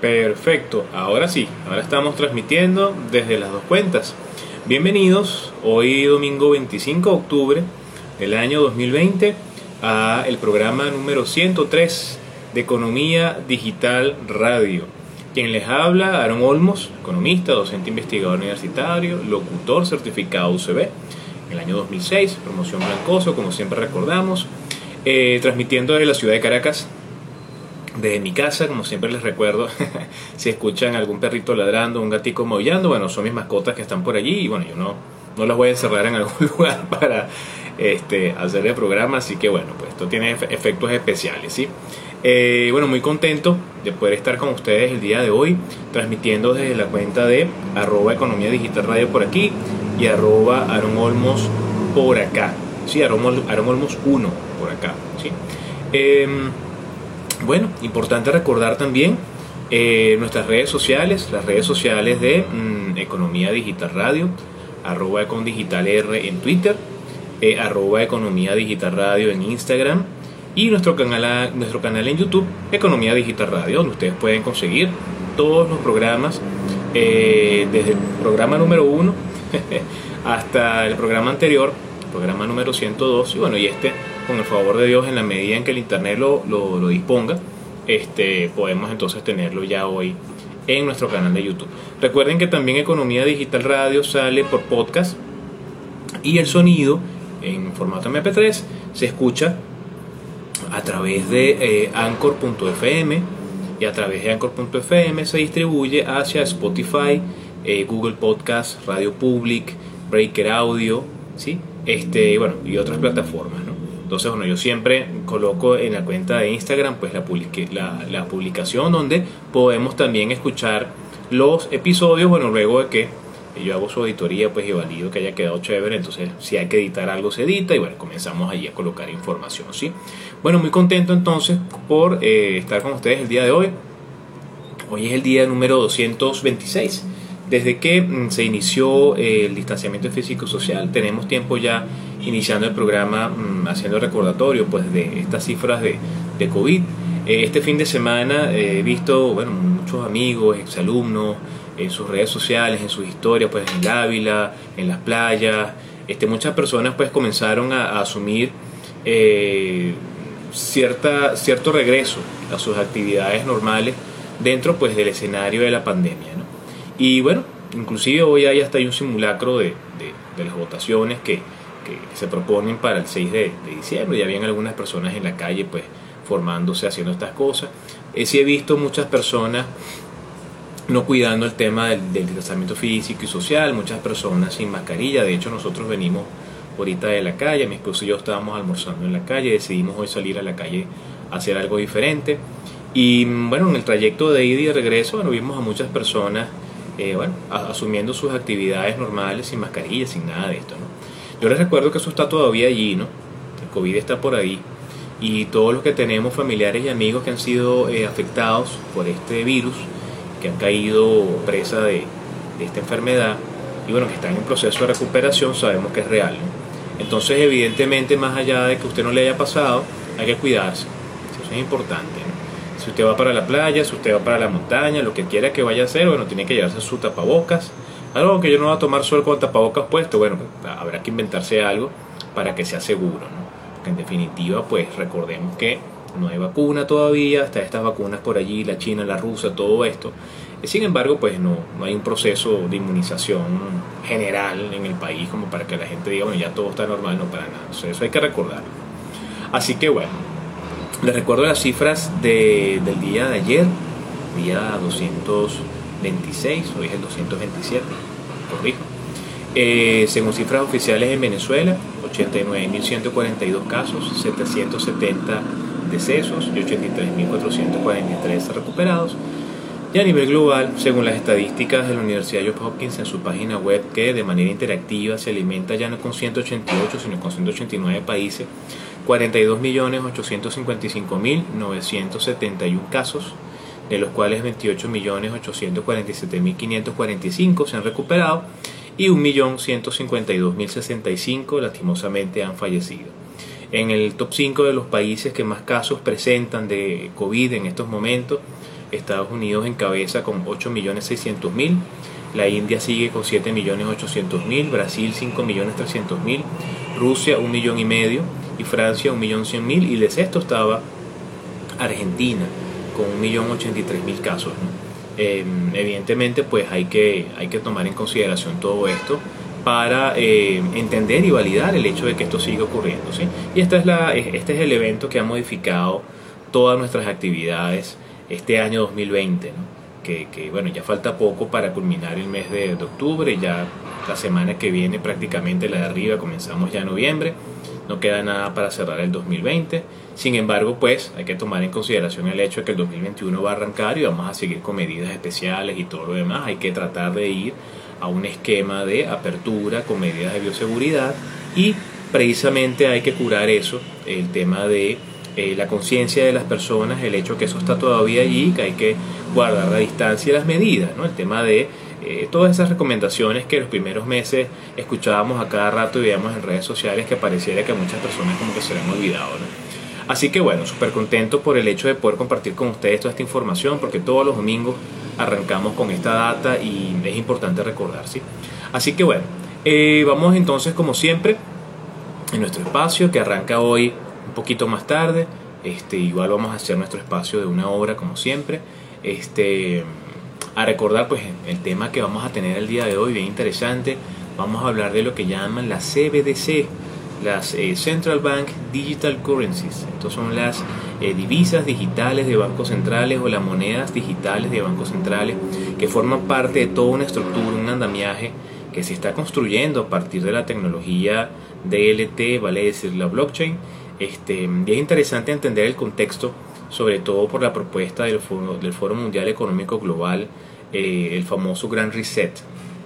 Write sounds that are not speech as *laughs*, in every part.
Perfecto, ahora sí, ahora estamos transmitiendo desde las dos cuentas. Bienvenidos hoy domingo 25 de octubre del año 2020 a el programa número 103 de Economía Digital Radio. Quien les habla, Aaron Olmos, economista, docente investigador universitario, locutor certificado UCB en el año 2006, promoción Blancoso, como siempre recordamos, eh, transmitiendo desde la ciudad de Caracas, desde mi casa, como siempre les recuerdo, *laughs* si escuchan algún perrito ladrando, un gatito maullando, bueno, son mis mascotas que están por allí y bueno, yo no, no las voy a encerrar en algún *laughs* lugar para este, hacer el programa, así que bueno, pues esto tiene efectos especiales, ¿sí? Eh, bueno, muy contento de poder estar con ustedes el día de hoy, transmitiendo desde la cuenta de arroba economía digital radio por aquí y arroba Aaron Olmos por acá, sí, Aaron, Olmos 1 por acá, sí. Em, bueno, importante recordar también eh, nuestras redes sociales, las redes sociales de mm, Economía Digital Radio, arroba Digital R en Twitter, eh, arroba Economía Digital Radio en Instagram y nuestro canal, nuestro canal en YouTube, Economía Digital Radio, donde ustedes pueden conseguir todos los programas, eh, desde el programa número 1 *laughs* hasta el programa anterior, programa número 102, y bueno, y este con el favor de Dios, en la medida en que el Internet lo, lo, disponga, este, podemos entonces tenerlo ya hoy en nuestro canal de YouTube. Recuerden que también Economía Digital Radio sale por podcast y el sonido en formato MP3 se escucha a través de eh, anchor.fm y a través de anchor.fm se distribuye hacia Spotify, eh, Google Podcast, Radio Public, Breaker Audio, ¿sí? Este, bueno, y otras plataformas. Entonces, bueno, yo siempre coloco en la cuenta de Instagram pues la, la, publicación donde podemos también escuchar los episodios, bueno, luego de que yo hago su auditoría pues y valido que haya quedado chévere, entonces si hay que editar algo se edita y bueno, comenzamos allí a colocar información, ¿sí? Bueno, muy contento entonces por eh, estar con ustedes el día de hoy. Hoy es el día número 226. Desde que mm, se inició eh, el distanciamiento físico-social, tenemos tiempo ya iniciando el programa, mm, haciendo recordatorio pues, de estas cifras de, COVID. Eh, este fin de semana he visto bueno, muchos amigos, exalumnos, en sus redes sociales, en sus historias, pues en el Ávila, en las playas. Este, muchas personas pues comenzaron a, asumir eh, cierta, cierto regreso a sus actividades normales dentro pues del escenario de la pandemia. ¿no? Y bueno, inclusive hoy hay hasta hay un simulacro de, de las votaciones que, que, se proponen para el 6 de, diciembre. Ya habían algunas personas en la calle pues formándose, haciendo estas cosas. Eh, sí he visto muchas personas no cuidando el tema del, del distanciamiento físico y social, muchas personas sin mascarilla. De hecho, nosotros venimos ahorita de la calle, mi esposo y yo estábamos almorzando en la calle, decidimos hoy salir a la calle a hacer algo diferente. Y bueno, en el trayecto de ida y de regreso, bueno, vimos a muchas personas eh, bueno, asumiendo sus actividades normales sin mascarilla, sin nada de esto. ¿no? Yo les recuerdo que eso está todavía allí, ¿no? El COVID está por ahí. Y todos los que tenemos familiares y amigos que han sido eh, afectados por este virus, que han caído presa de, esta enfermedad, y bueno, que están en proceso de recuperación, sabemos que es real. ¿no? Entonces, evidentemente, más allá de que usted no le haya pasado, hay que cuidarse. Eso es importante. Si usted va para la playa, si usted va para la montaña, lo que quiera que vaya a hacer, bueno, tiene que llevarse su tapabocas, algo que yo no voy a tomar sol con tapabocas puesto, bueno, habrá que inventarse algo para que sea seguro, ¿no? Porque en definitiva, pues recordemos que no hay vacuna todavía, hasta estas vacunas por allí, la china, la rusa, todo esto. Sin embargo, pues no, no hay un proceso de inmunización general en el país como para que la gente diga, bueno, ya todo está normal, no para nada. eso hay que recordarlo. Así que bueno, les recuerdo las cifras de, del día de ayer, día 226, hoy es el 227 corrijo. Eh, según cifras oficiales en Venezuela, 89.142 casos, 770 decesos y 83.443 recuperados. Y a nivel global, según las estadísticas de la Universidad Johns Hopkins en su página web, que de manera interactiva se alimenta ya no con 188, sino con 189 países, 42.855.971 casos, de los cuales 28.847.545 se han recuperado y 1.152.065 lastimosamente han fallecido. En el top 5 de los países que más casos presentan de COVID en estos momentos, Estados Unidos encabeza con 8.600.000, la India sigue con 7.800.000, Brasil 5.300.000, Rusia 1 millón y medio y Francia 1.100.000 y de sexto estaba Argentina con 1.083.000 casos. Em, evidentemente pues hay que, hay que tomar en consideración todo esto para eh, entender y validar el hecho de que esto sigue ocurriendo. ¿sí? Y esta es la, este es el evento que ha modificado todas nuestras actividades este año 2020, que, que, bueno, ya falta poco para culminar el mes de, de, octubre, ya la semana que viene prácticamente la de arriba, comenzamos ya en noviembre, no queda nada para cerrar el 2020, sin embargo pues hay que tomar en consideración el hecho de que el 2021 va a arrancar y vamos a seguir con medidas especiales y todo lo demás, hay que tratar de ir a un esquema de apertura con medidas de bioseguridad y precisamente hay que curar eso, el tema de eh, la conciencia de las personas, el hecho que eso está todavía allí, que hay que guardar la distancia y las medidas, ¿no? el tema de eh, todas esas recomendaciones que los primeros meses escuchábamos a cada rato y veíamos en redes sociales que pareciera que a muchas personas como que se le han olvidado. ¿no? Así que bueno, súper contento por el hecho de poder compartir con ustedes toda esta información, porque todos los domingos arrancamos con esta data y es importante recordar, ¿sí? Así que bueno, eh, vamos entonces como siempre en nuestro espacio que arranca hoy un poquito más tarde. Este, igual vamos a hacer nuestro espacio de una hora como siempre. Este, a recordar pues el tema que vamos a tener el día de hoy, bien interesante. Vamos a hablar de lo que llaman la CBDC, las eh, Central Bank Digital Currencies. Estas son las eh, divisas digitales de bancos centrales o las monedas digitales de bancos centrales que forman parte de toda una estructura, un andamiaje que se está construyendo a partir de la tecnología DLT, vale decir la blockchain. Este, es interesante entender el contexto, sobre todo por la propuesta del Foro, del Foro Mundial Económico Global, eh, el famoso Gran Reset,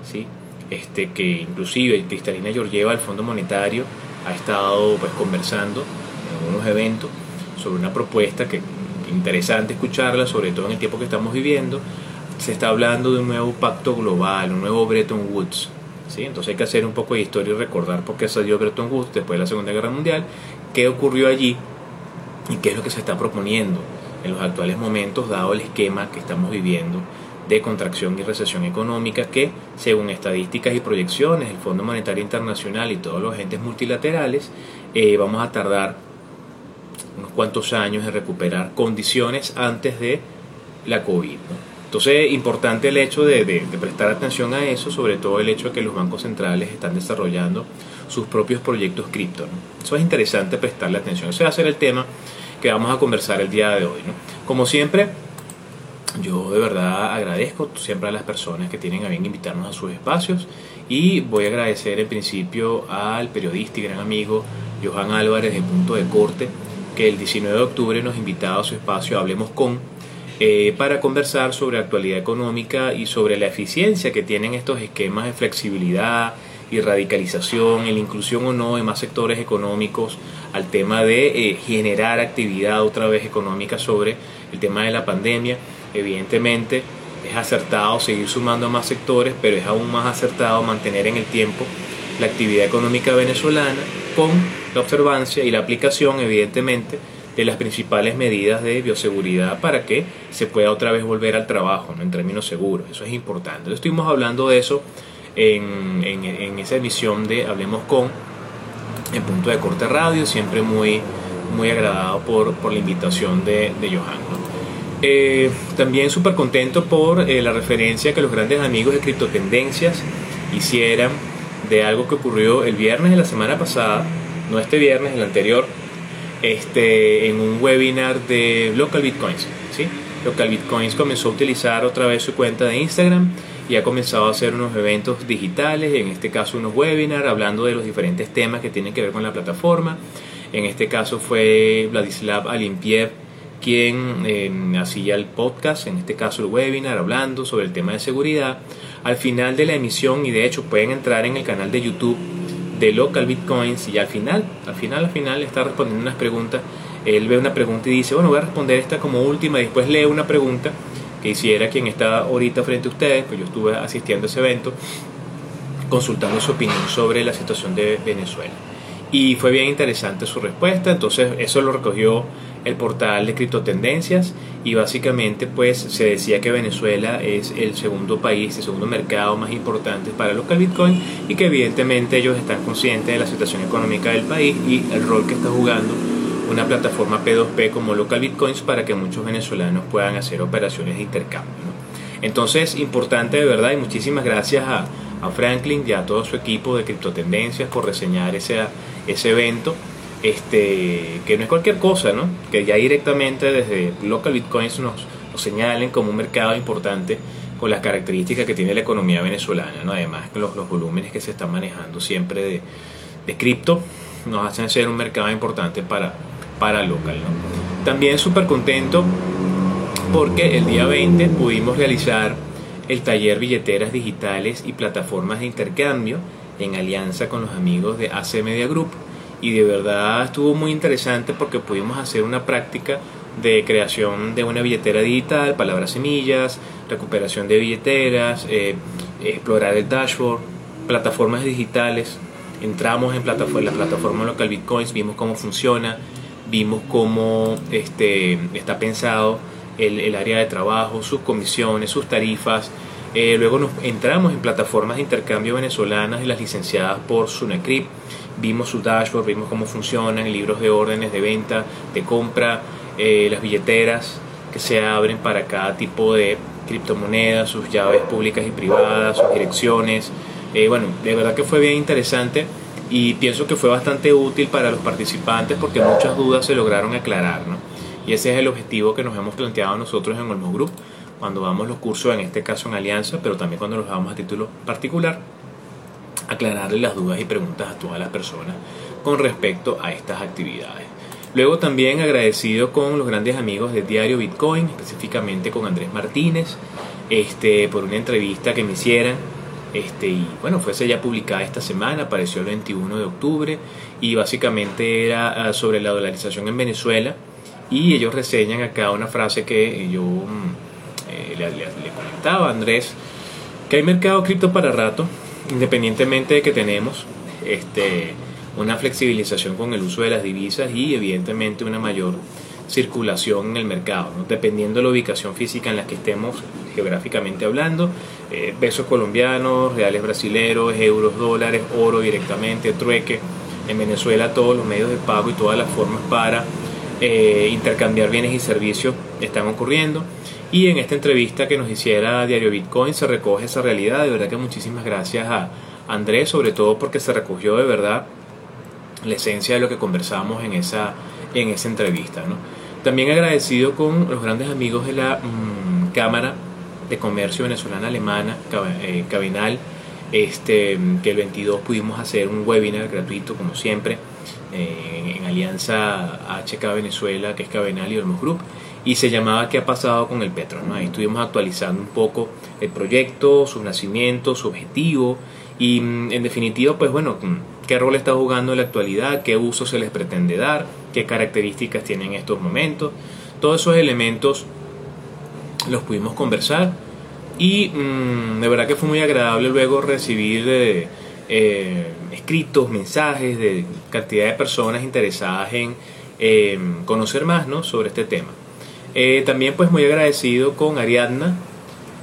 ¿sí? este, que inclusive Cristalina Georgieva, el Fondo Monetario, ha estado pues conversando en algunos eventos sobre una propuesta que interesante escucharla, sobre todo en el tiempo que estamos viviendo. Se está hablando de un nuevo pacto global, un nuevo Bretton Woods. ¿sí? Entonces hay que hacer un poco de historia y recordar por qué salió Bretton Woods después de la Segunda Guerra Mundial, qué ocurrió allí y qué es lo que se está proponiendo en los actuales momentos, dado el esquema que estamos viviendo de contracción y recesión económica que, según estadísticas y proyecciones, el Fondo Monetario Internacional y todos los agentes multilaterales, eh, vamos a tardar unos cuantos años en recuperar condiciones antes de la COVID. Entonces, importante el hecho de, prestar atención a eso, sobre todo el hecho de que los bancos centrales están desarrollando sus propios proyectos cripto. Eso es interesante prestarle atención. Ese va a ser el tema que vamos a conversar el día de hoy. Como siempre, yo de verdad agradezco siempre a las personas que tienen a bien invitarnos a sus espacios y voy a agradecer en principio al periodista y gran amigo Johan Álvarez de Punto de Corte que el 19 de octubre nos invitaba a su espacio Hablemos con eh, para conversar sobre actualidad económica y sobre la eficiencia que tienen estos esquemas de flexibilidad y radicalización, en la inclusión o no de más sectores económicos al tema de eh, generar actividad otra vez económica sobre el tema de la pandemia Evidentemente es acertado seguir sumando más sectores, pero es aún más acertado mantener en el tiempo la actividad económica venezolana con la observancia y la aplicación, evidentemente, de las principales medidas de bioseguridad para que se pueda otra vez volver al trabajo en términos seguros. Eso es importante. Estuvimos hablando de eso en, en, esa emisión de Hablemos con, en punto de corte radio, siempre muy, muy agradado por, por la invitación de, de Johan. Eh, también súper contento por eh, la referencia que los grandes amigos de Criptotendencias hicieran de algo que ocurrió el viernes de la semana pasada, no este viernes, el anterior, este, en un webinar de Local Bitcoins. ¿sí? Local Bitcoins comenzó a utilizar otra vez su cuenta de Instagram y ha comenzado a hacer unos eventos digitales, en este caso unos webinars, hablando de los diferentes temas que tienen que ver con la plataforma. En este caso fue Vladislav Alimpiev quien eh, hacía el podcast, en este caso el webinar, hablando sobre el tema de seguridad. Al final de la emisión, y de hecho pueden entrar en el canal de YouTube de Local Bitcoins, y al final, al final, al final está respondiendo unas preguntas. Él ve una pregunta y dice, bueno, voy a responder esta como última, y después lee una pregunta que hiciera quien está ahorita frente a ustedes, pues yo estuve asistiendo a ese evento, consultando su opinión sobre la situación de Venezuela. Y fue bien interesante su respuesta, entonces eso lo recogió el portal de criptotendencias y básicamente pues se decía que Venezuela es el segundo país, el segundo mercado más importante para local Bitcoin y que evidentemente ellos están conscientes de la situación económica del país y el rol que está jugando una plataforma P2P como Local Bitcoins para que muchos venezolanos puedan hacer operaciones de intercambio. Entonces, importante de verdad y muchísimas gracias a, a Franklin y a todo su equipo de criptotendencias por reseñar ese, ese evento este, que no es cualquier cosa, ¿no? que ya directamente desde Local Bitcoins nos, señalen como un mercado importante con las características que tiene la economía venezolana, ¿no? además los, los volúmenes que se están manejando siempre de, de cripto nos hacen ser un mercado importante para, para local. ¿no? También súper contento porque el día 20 pudimos realizar el taller billeteras digitales y plataformas de intercambio en alianza con los amigos de AC Media Group y de verdad estuvo muy interesante porque pudimos hacer una práctica de creación de una billetera digital, palabras semillas, recuperación de billeteras, eh, explorar el dashboard, plataformas digitales. Entramos en, plataforma, la plataforma local Bitcoins, vimos cómo funciona, vimos cómo este, está pensado el, el área de trabajo, sus comisiones, sus tarifas. Eh, luego nos entramos en plataformas de intercambio venezolanas y las licenciadas por Sunacrip vimos su dashboard, vimos cómo funcionan, libros de órdenes de venta, de compra, eh, las billeteras que se abren para cada tipo de criptomonedas, sus llaves públicas y privadas, sus direcciones. Eh, bueno, de verdad que fue bien interesante y pienso que fue bastante útil para los participantes porque muchas dudas se lograron aclarar. ¿no? Y ese es el objetivo que nos hemos planteado nosotros en Olmo Group cuando damos los cursos, en este caso en Alianza, pero también cuando los damos a título particular aclararle las dudas y preguntas a todas las personas con respecto a estas actividades. Luego también agradecido con los grandes amigos de Diario Bitcoin, específicamente con Andrés Martínez, este, por una entrevista que me hicieran. Este, y bueno, fuese ya publicada esta semana, apareció el 21 de octubre y básicamente era ah, sobre la dolarización en Venezuela y ellos reseñan acá una frase que yo le, le, comentaba a Andrés, que hay mercado cripto para rato, independientemente de que tenemos este, una flexibilización con el uso de las divisas y evidentemente una mayor circulación en el mercado, dependiendo de la ubicación física en la que estemos geográficamente hablando, eh, pesos colombianos, reales brasileros, euros, dólares, oro directamente, trueque, en Venezuela todos los medios de pago y todas las formas para eh, intercambiar bienes y servicios están ocurriendo. Y en esta entrevista que nos hiciera Diario Bitcoin se recoge esa realidad. De verdad que muchísimas gracias a Andrés, sobre todo porque se recogió de verdad la esencia de lo que conversamos en esa, en esa entrevista. ¿no? También agradecido con los grandes amigos de la mm, Cámara de Comercio Venezolana Alemana, eh, Cabinal, este, que el 22 pudimos hacer un webinar gratuito, como siempre, eh, en alianza HK Venezuela, que es Cabinal y Olmos Group y se llamaba ¿Qué ha pasado con el Petro? ¿no? Ahí estuvimos actualizando un poco el proyecto, su nacimiento, su objetivo y mm, en definitiva, pues bueno, mm, qué rol está jugando en la actualidad, qué uso se les pretende dar, qué características tienen en estos momentos. Todos esos elementos los pudimos conversar y mm, de verdad que fue muy agradable luego recibir eh, eh, escritos, mensajes de cantidad de personas interesadas en eh, conocer más ¿no? sobre este tema. Eh, también pues muy agradecido con Ariadna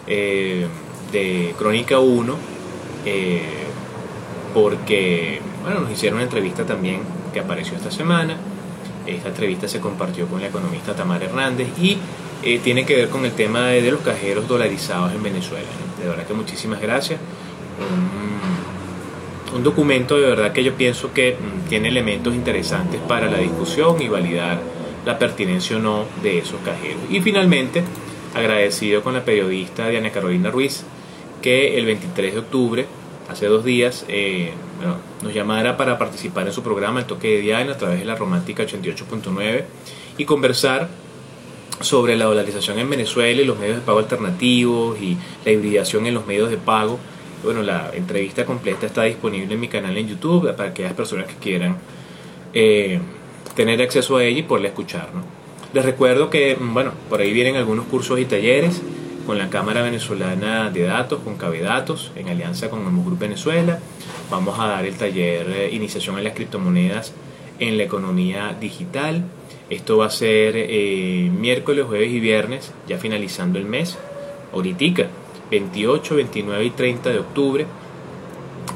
eh, de Crónica 1 eh, porque bueno, nos hicieron una entrevista también que apareció esta semana. Esta entrevista se compartió con la economista Tamara Hernández y tiene que ver con el tema de, los cajeros dolarizados en Venezuela. De verdad que muchísimas gracias. un documento de verdad que yo pienso que mm, tiene elementos interesantes para la discusión y validar la pertinencia o no de esos cajeros. Y finalmente, agradecido con la periodista Diana Carolina Ruiz, que el 23 de octubre, hace dos días, eh, nos llamara para participar en su programa El Toque de Diana a través de la Romántica 88.9 y conversar sobre la dolarización en Venezuela y los medios de pago alternativos y la hibridación en los medios de pago. Bueno, la entrevista completa está disponible en mi canal en YouTube para aquellas personas que quieran eh, tener acceso a ella y poderla escuchar. ¿no? Les recuerdo que, mm, bueno, por ahí vienen algunos cursos y talleres con la Cámara Venezolana de Datos, con Datos, en alianza con el Group Venezuela. Vamos a dar el taller eh, Iniciación en las criptomonedas en la economía digital. Esto va a ser eh, miércoles, jueves y viernes, ya finalizando el mes, ahorita, 28, 29 y 30 de octubre,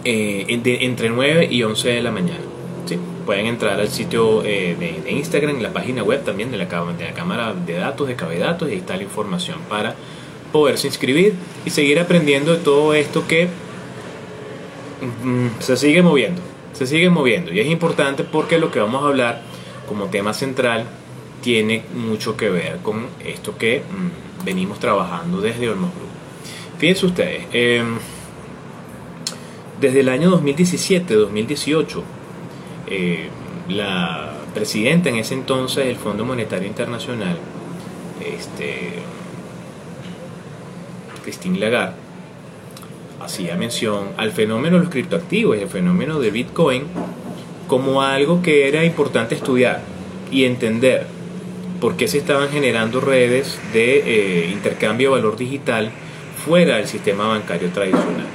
eh, entre 9 y 11 de la mañana. ¿sí? Pueden entrar al sitio eh, de, Instagram, la página web también de la, de la Cámara de Datos, de Datos, y ahí está la información para poderse inscribir y seguir aprendiendo de todo esto que mm, se sigue moviendo, se sigue moviendo. Y es importante porque lo que vamos a hablar como tema central tiene mucho que ver con esto que mm, venimos trabajando desde Olmos Group. Fíjense ustedes, em, desde el año 2017-2018, eh, la presidenta en ese entonces del Fondo Monetario Internacional, este, Christine Lagarde, hacía mención al fenómeno de los criptoactivos y el fenómeno de Bitcoin como algo que era importante estudiar y entender por qué se estaban generando redes de eh, intercambio de valor digital fuera del sistema bancario tradicional.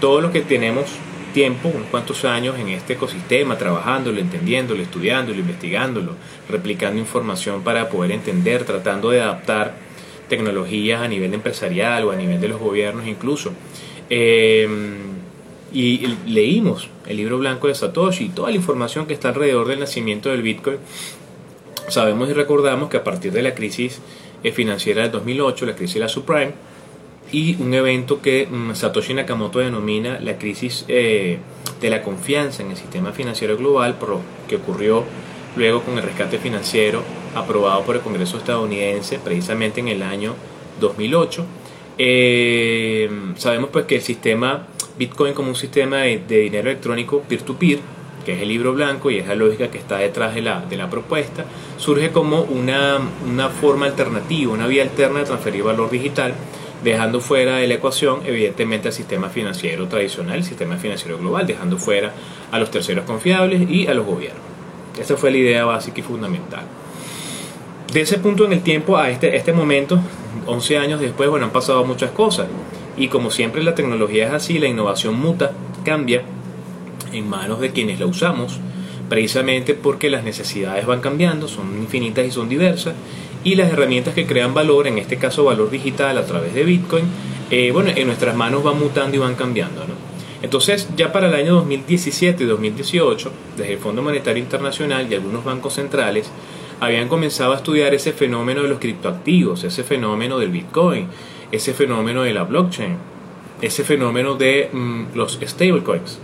Todo lo que tenemos tiempo, unos cuantos años en este ecosistema, trabajándolo, entendiéndolo, estudiándolo, investigándolo, replicando información para poder entender, tratando de adaptar tecnologías a nivel empresarial o a nivel de los gobiernos incluso. Eh, y leímos el libro blanco de Satoshi y toda la información que está alrededor del nacimiento del Bitcoin. Sabemos y recordamos que a partir de la crisis eh, financiera del 2008, la crisis de la subprime, y un evento que mm, Satoshi Nakamoto denomina la crisis eh, de la confianza en el sistema financiero global, que ocurrió luego con el rescate financiero aprobado por el Congreso estadounidense precisamente en el año 2008. Eh, sabemos pues que el sistema Bitcoin como un sistema de, dinero electrónico peer-to-peer, que es el libro blanco y es la lógica que está detrás de la, de la propuesta, surge como una, una forma alternativa, una vía alterna de transferir valor digital, dejando fuera de la ecuación evidentemente al sistema financiero tradicional, el sistema financiero global, dejando fuera a los terceros confiables y a los gobiernos. Esa fue la idea básica y fundamental. De ese punto en el tiempo a este, este momento, 11 años después, bueno, han pasado muchas cosas. Y como siempre la tecnología es así, la innovación muta, cambia en manos de quienes la usamos, precisamente porque las necesidades van cambiando, son infinitas y son diversas, y las herramientas que crean valor, en este caso valor digital a través de Bitcoin, eh, bueno, en nuestras manos van mutando y van cambiando. ¿no? Entonces, ya para el año 2017 y 2018, desde el Fondo Monetario Internacional y algunos bancos centrales, habían comenzado a estudiar ese fenómeno de los criptoactivos, ese fenómeno del Bitcoin, ese fenómeno de la blockchain, ese fenómeno de mm, los stablecoins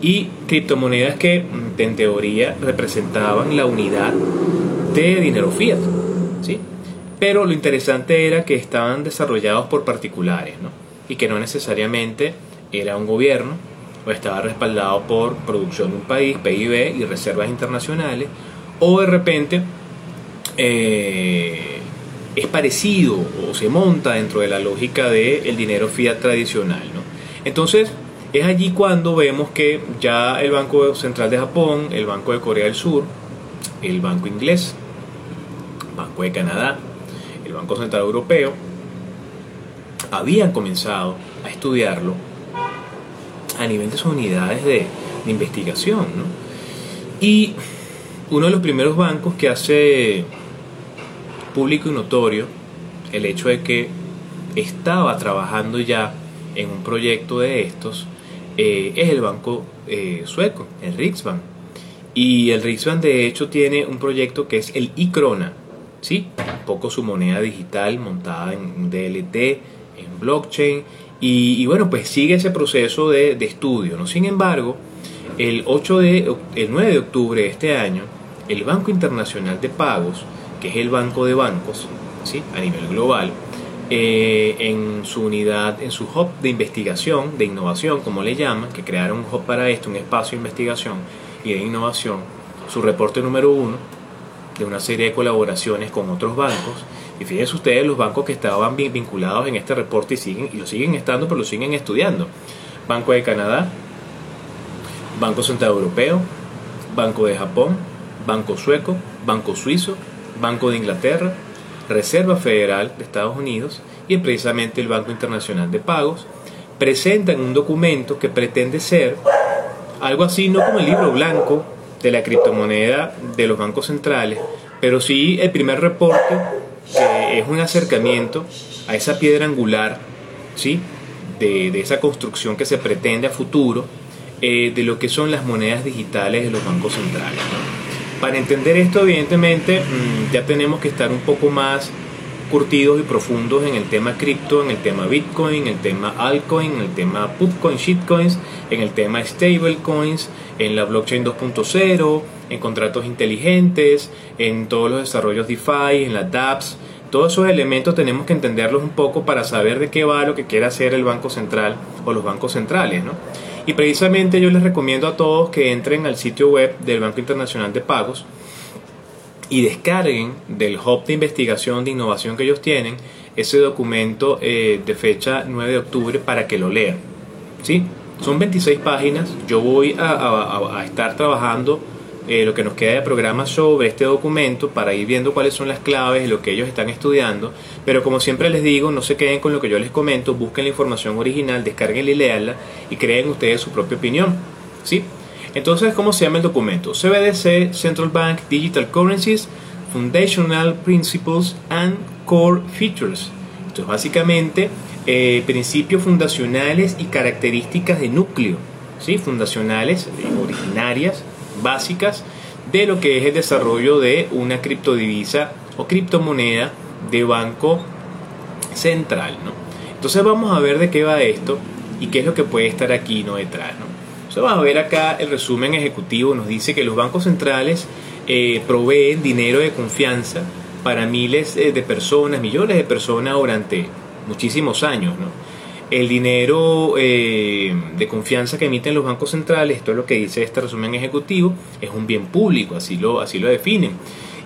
y criptomonedas que mm, en teoría representaban la unidad de dinero fiat, ¿sí? Pero lo interesante era que estaban desarrollados por particulares, ¿no? Y que no necesariamente era un gobierno o estaba respaldado por producción de un país, PIB y reservas internacionales, o de repente eh, es parecido o se monta dentro de la lógica del dinero fiat tradicional. ¿no? Entonces, es allí cuando vemos que ya el Banco Central de Japón, el Banco de Corea del Sur, el Banco Inglés, Banco de Canadá, el Banco Central Europeo, habían comenzado a estudiarlo a nivel de sus unidades de, investigación. ¿no? Y uno de los primeros bancos que hace público y notorio el hecho de que estaba trabajando ya en un proyecto de estos eh, es el banco eh, sueco, el Riksbank. Y el Riksbank de hecho tiene un proyecto que es el iCrona, ¿sí? un poco su moneda digital montada en DLT, en blockchain, y, bueno, pues sigue ese proceso de, estudio. ¿no? Sin embargo, el, 8 de, el 9 de octubre de este año, el Banco Internacional de Pagos que es el banco de bancos, ¿sí? a nivel global, eh, en su unidad, en su hub de investigación, de innovación, como le llaman, que crearon un hub para esto, un espacio de investigación y de innovación, su reporte número uno de una serie de colaboraciones con otros bancos. Y fíjense ustedes los bancos que estaban vinculados en este reporte y siguen y lo siguen estando, pero lo siguen estudiando. Banco de Canadá, Banco Central Europeo, Banco de Japón, Banco Sueco, Banco Suizo, Banco de Inglaterra, Reserva Federal de Estados Unidos y precisamente el Banco Internacional de Pagos, presentan un documento que pretende ser algo así, no como el libro blanco de la criptomoneda de los bancos centrales, pero sí el primer reporte es un acercamiento a esa piedra angular, ¿sí? De, esa construcción que se pretende a futuro eh, de lo que son las monedas digitales de los bancos centrales. Para entender esto, evidentemente, mm, ya tenemos que estar un poco más curtidos y profundos en el tema cripto, en el tema Bitcoin, en el tema altcoin, en el tema pubcoin, shitcoins, en el tema stablecoins, en la blockchain 2.0, en contratos inteligentes, en todos los desarrollos DeFi, en las dApps. Todos esos elementos tenemos que entenderlos un poco para saber de qué va lo que quiere hacer el Banco Central o los bancos centrales. ¿no? Y precisamente yo les recomiendo a todos que entren al sitio web del Banco Internacional de Pagos y descarguen del hub de investigación de innovación que ellos tienen ese documento eh, de fecha 9 de octubre para que lo lean. ¿sí? Son 26 páginas, yo voy a, estar trabajando eh, lo que nos queda de programa sobre este documento para ir viendo cuáles son las claves de lo que ellos están estudiando, pero como siempre les digo, no se queden con lo que yo les comento, busquen la información original, descarguenla y leanla y creen ustedes su propia opinión. ¿sí? Entonces, ¿cómo se llama el documento? CBDC, Central Bank Digital Currencies, Foundational Principles and Core Features. Esto es básicamente eh, principios fundacionales y características de núcleo, ¿sí? fundacionales, eh, originarias, básicas de lo que es el desarrollo de una criptodivisa o criptomoneda de banco central. Entonces vamos a ver de qué va esto y qué es lo que puede estar aquí no detrás. Vamos a ver acá el resumen ejecutivo. Nos dice que los bancos centrales eh, proveen dinero de confianza para miles eh, de personas, millones de personas durante muchísimos años. El dinero eh, de confianza que emiten los bancos centrales, esto es lo que dice este resumen ejecutivo, es un bien público, así lo, así lo definen,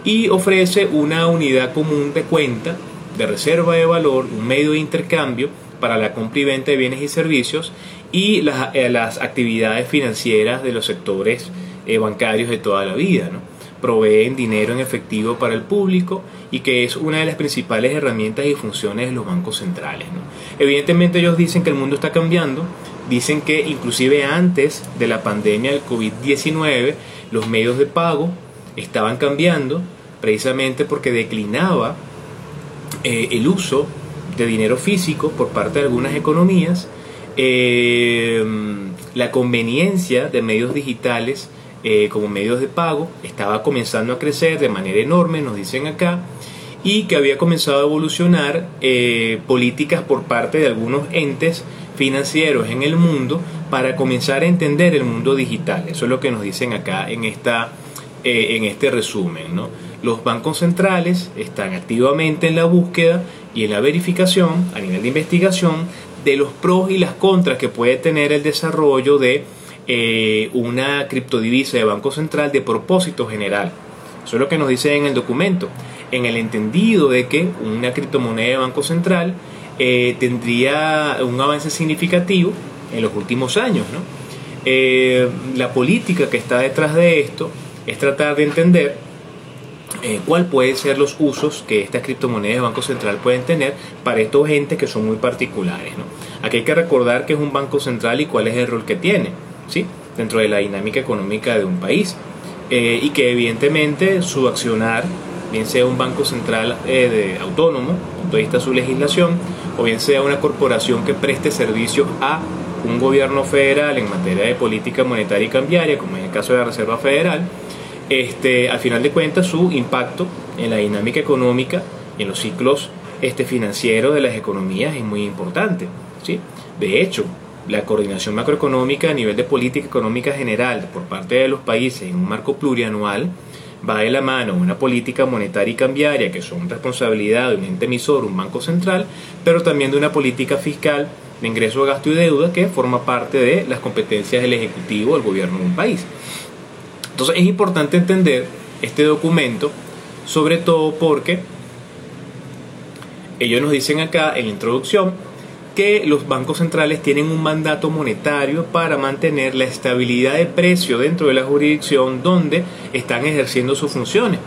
y ofrece una unidad común de cuenta, de reserva de valor, un medio de intercambio para la compra y venta de bienes y servicios y las, eh, las actividades financieras de los sectores eh, bancarios de toda la vida. ¿no? Proveen dinero en efectivo para el público y que es una de las principales herramientas y funciones de los bancos centrales. ¿no? Evidentemente ellos dicen que el mundo está cambiando, dicen que inclusive antes de la pandemia del COVID-19 los medios de pago estaban cambiando precisamente porque declinaba eh, el uso de dinero físico por parte de algunas economías eh, la conveniencia de medios digitales eh, como medios de pago estaba comenzando a crecer de manera enorme, nos dicen acá, y que había comenzado a evolucionar eh, políticas por parte de algunos entes financieros en el mundo para comenzar a entender el mundo digital. Eso es lo que nos dicen acá en, esta, en este resumen. ¿no? Los bancos centrales están activamente en la búsqueda y en la verificación a nivel de investigación de los pros y las contras que puede tener el desarrollo de eh, una criptodivisa de Banco Central de propósito general. Eso es lo que nos dice en el documento, en el entendido de que una criptomoneda de Banco Central eh, tendría un avance significativo en los últimos años. Eh, la política que está detrás de esto es tratar de entender eh, cuál pueden ser los usos que estas criptomonedas de Banco Central pueden tener para estos entes que son muy particulares. Aquí hay que recordar que es un Banco Central y cuál es el rol que tiene ¿sí? dentro de la dinámica económica de un país. Eh, y que evidentemente su accionar, bien sea un banco central eh, de, autónomo, punto de vista su legislación, o bien sea una corporación que preste servicio a un gobierno federal en materia de política monetaria y cambiaria, como en el caso de la Reserva Federal, este, al final de cuentas su impacto en la dinámica económica en los ciclos este, financieros de las economías es muy importante. ¿sí? De hecho, la coordinación macroeconómica a nivel de política económica general por parte de los países en un marco plurianual va de la mano una política monetaria y cambiaria que son responsabilidad de un ente emisor, un banco central, pero también de una política fiscal de ingreso, gasto y deuda que forma parte de las competencias del Ejecutivo del gobierno de un país. Entonces es importante entender este documento, sobre todo porque ellos nos dicen acá en la introducción que los bancos centrales tienen un mandato monetario para mantener la estabilidad de precio dentro de la jurisdicción donde están ejerciendo sus funciones.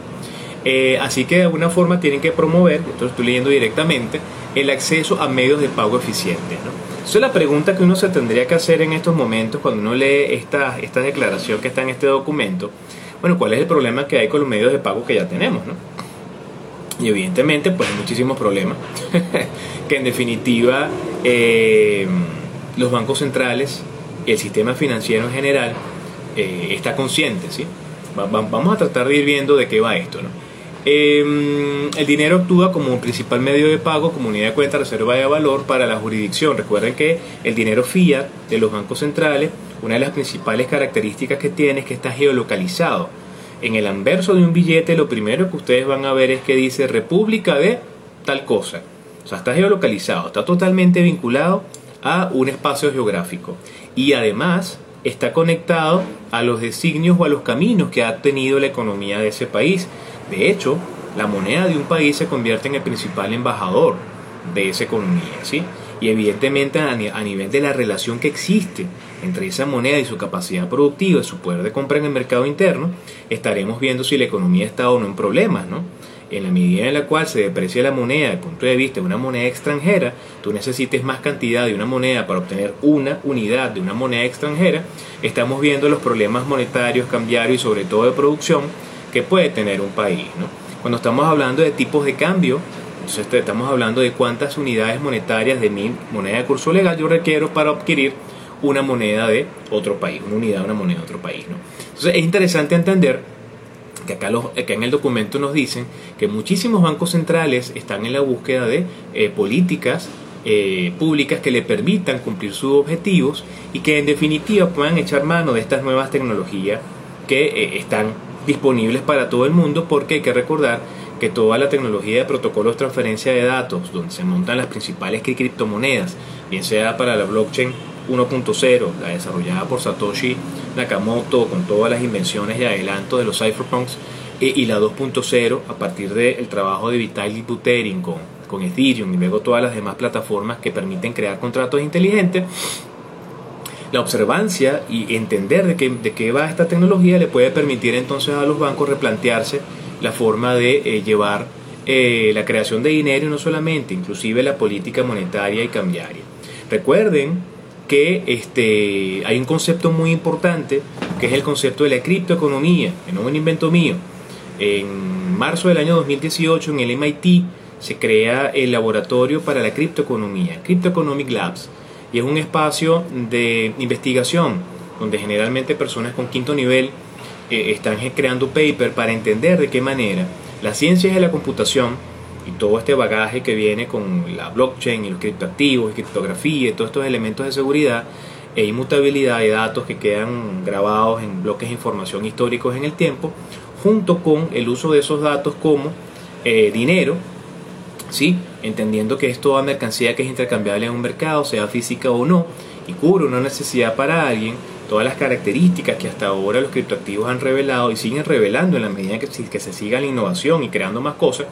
Eh, así que de alguna forma tienen que promover, esto estoy leyendo directamente, el acceso a medios de pago eficientes. ¿no? Esa es la pregunta que uno se tendría que hacer en estos momentos cuando uno lee esta, esta declaración que está en este documento. Bueno, ¿cuál es el problema que hay con los medios de pago que ya tenemos? ¿no? Y evidentemente, pues hay muchísimos problemas. *laughs* que en definitiva, eh, los bancos centrales y el sistema financiero en general eh, está consciente, ¿sí? vamos a tratar de ir viendo de qué va esto, ¿no? Em, el dinero actúa como principal medio de pago como unidad de cuenta, reserva de valor para la jurisdicción. Recuerden que el dinero fiat de los bancos centrales, una de las principales características que tiene es que está geolocalizado. En el anverso de un billete lo primero que ustedes van a ver es que dice República de tal cosa. O sea, está geolocalizado, está totalmente vinculado a un espacio geográfico. Y además está conectado a los designios o a los caminos que ha tenido la economía de ese país. De hecho, la moneda de un país se convierte en el principal embajador de esa economía, ¿sí? Y evidentemente a nivel de la relación que existe entre esa moneda y su capacidad productiva, su poder de compra en el mercado interno, estaremos viendo si la economía está o no en problemas, ¿no? en la medida en la cual se deprecia la moneda desde el punto de vista de una moneda extranjera, tú necesites más cantidad de una moneda para obtener una unidad de una moneda extranjera, estamos viendo los problemas monetarios, cambiarios y sobre todo de producción que puede tener un país. ¿no? Cuando estamos hablando de tipos de cambio, estamos hablando de cuántas unidades monetarias de mi moneda de curso legal yo requiero para adquirir una moneda de otro país, una unidad de una moneda de otro país. ¿no? Entonces es interesante entender que acá, los, en el documento nos dicen que muchísimos bancos centrales están en la búsqueda de eh, políticas eh, públicas que le permitan cumplir sus objetivos y que en definitiva puedan echar mano de estas nuevas tecnologías que eh, están disponibles para todo el mundo porque hay que recordar que toda la tecnología de protocolos de transferencia de datos, donde se montan las principales criptomonedas, bien sea para la blockchain 1.0, la desarrollada por Satoshi Nakamoto con todas las invenciones y adelantos de los cypherpunks, e, y la 2.0 a partir del trabajo de Vitaly Buterin con, con Ethereum y luego todas las demás plataformas que permiten crear contratos inteligentes, la observancia y entender de qué, de qué va esta tecnología le puede permitir entonces a los bancos replantearse la forma de eh, llevar eh, la creación de dinero y no solamente, inclusive la política monetaria y cambiaria. Recuerden que este, hay un concepto muy importante que es el concepto de la criptoeconomía, que no es un invento mío. En marzo del año 2018 en el MIT se crea el laboratorio para la criptoeconomía, Cryptoeconomic Labs, y es un espacio de investigación donde generalmente personas con quinto nivel eh, están creando paper para entender de qué manera las ciencias de la computación y todo este bagaje que viene con la blockchain y los criptoactivos y criptografía y todos estos elementos de seguridad e inmutabilidad de datos que quedan grabados en bloques de información históricos en el tiempo, junto con el uso de esos datos como eh, dinero, ¿sí? entendiendo que es toda mercancía que es intercambiable en un mercado, sea física o no, y cubre una necesidad para alguien, todas las características que hasta ahora los criptoactivos han revelado y siguen revelando en la medida que, que se siga la innovación y creando más cosas,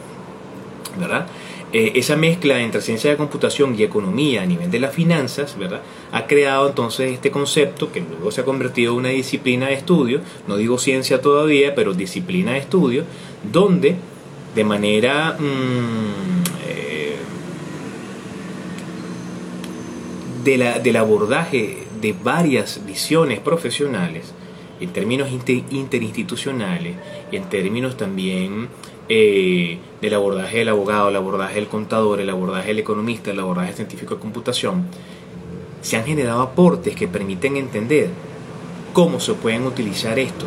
¿verdad? Eh, esa mezcla entre ciencia de computación y economía a nivel de las finanzas, ¿verdad? Ha creado entonces este concepto que luego se ha convertido en una disciplina de estudio, no digo ciencia todavía, pero disciplina de estudio, donde de manera mm, de la, del abordaje de varias visiones profesionales, en términos interinstitucionales y en términos también eh, del abordaje del abogado, el abordaje del contador, el abordaje del economista, el abordaje científico de computación, se han generado aportes que permiten entender cómo se pueden utilizar esto,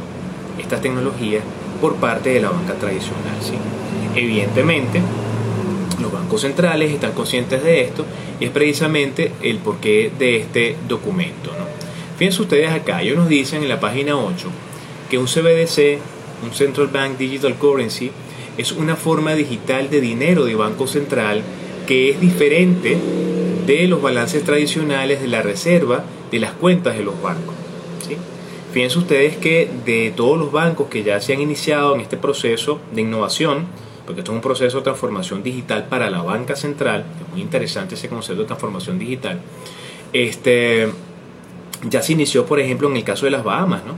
estas tecnologías, por parte de la banca tradicional. ¿sí? Evidentemente, bancos centrales están conscientes de esto y es precisamente el porqué de este documento. ¿no? Fíjense ustedes acá, ellos nos dicen en la página 8 que un CBDC, un Central Bank Digital Currency, es una forma digital de dinero de Banco Central que es diferente de los balances tradicionales de la reserva de las cuentas de los bancos. ¿sí? Fíjense ustedes que de todos los bancos que ya se han iniciado en este proceso de innovación, porque esto es un proceso de transformación digital para la banca central, es muy interesante ese concepto de transformación digital, este, ya se inició, por ejemplo, en el caso de las Bahamas, ¿no?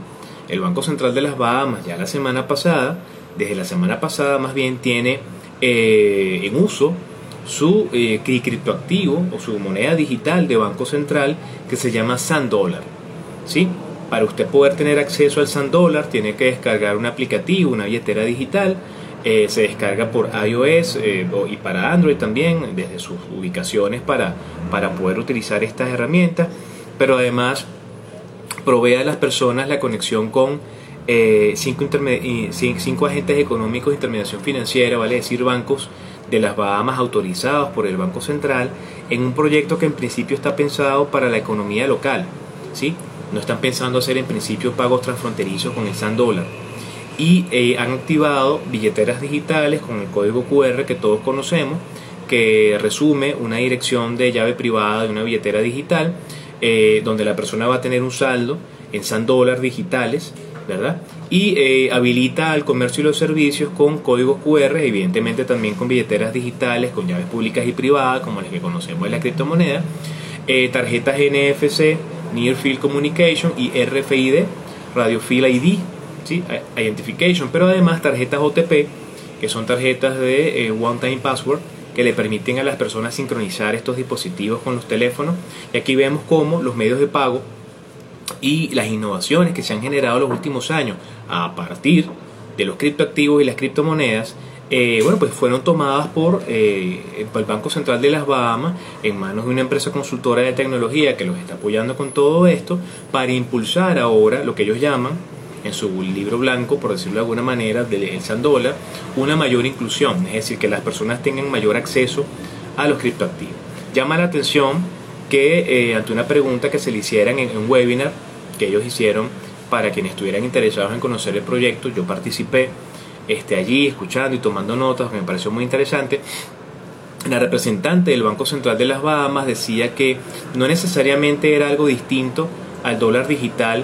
El Banco Central de las Bahamas ya la semana pasada desde la semana pasada más bien tiene eh, en uso su eh, criptoactivo o su moneda digital de Banco Central que se llama Sand Dollar. ¿sí? Para usted poder tener acceso al Sand Dollar tiene que descargar un aplicativo, una billetera digital. Eh, se descarga por iOS y para Android también, desde sus ubicaciones para, para poder utilizar estas herramientas. Pero además provee a las personas la conexión con eh, cinco, cinco, agentes económicos de intermediación financiera, vale decir bancos de las Bahamas autorizados por el Banco Central, en un proyecto que en principio está pensado para la economía local. ¿sí? No están pensando hacer en principio pagos transfronterizos con el SAN dólar. Y eh, han activado billeteras digitales con el código QR que todos conocemos, que resume una dirección de llave privada de una billetera digital, eh, donde la persona va a tener un saldo en SAN dólar digitales ¿verdad? Y eh, habilita al comercio y los servicios con códigos QR, evidentemente también con billeteras digitales, con llaves públicas y privadas, como las que conocemos en la criptomoneda, eh, tarjetas NFC, Near Field Communication y RFID, Radio Field ID, ¿sí? Identification, pero además tarjetas OTP, que son tarjetas de eh, One Time Password, que le permiten a las personas sincronizar estos dispositivos con los teléfonos. Y aquí vemos cómo los medios de pago y las innovaciones que se han generado en los últimos años a partir de los criptoactivos y las criptomonedas, eh, bueno, pues fueron tomadas por eh, el Banco Central de las Bahamas en manos de una empresa consultora de tecnología que los está apoyando con todo esto para impulsar ahora lo que ellos llaman en su libro blanco, por decirlo de alguna manera, del Sandola, una mayor inclusión, es decir, que las personas tengan mayor acceso a los criptoactivos. Llama la atención que eh, ante una pregunta que se le hicieran en un webinar que ellos hicieron para quienes estuvieran interesados en conocer el proyecto, yo participé este, allí escuchando y tomando notas, me pareció muy interesante. La representante del Banco Central de las Bahamas decía que no necesariamente era algo distinto al dólar digital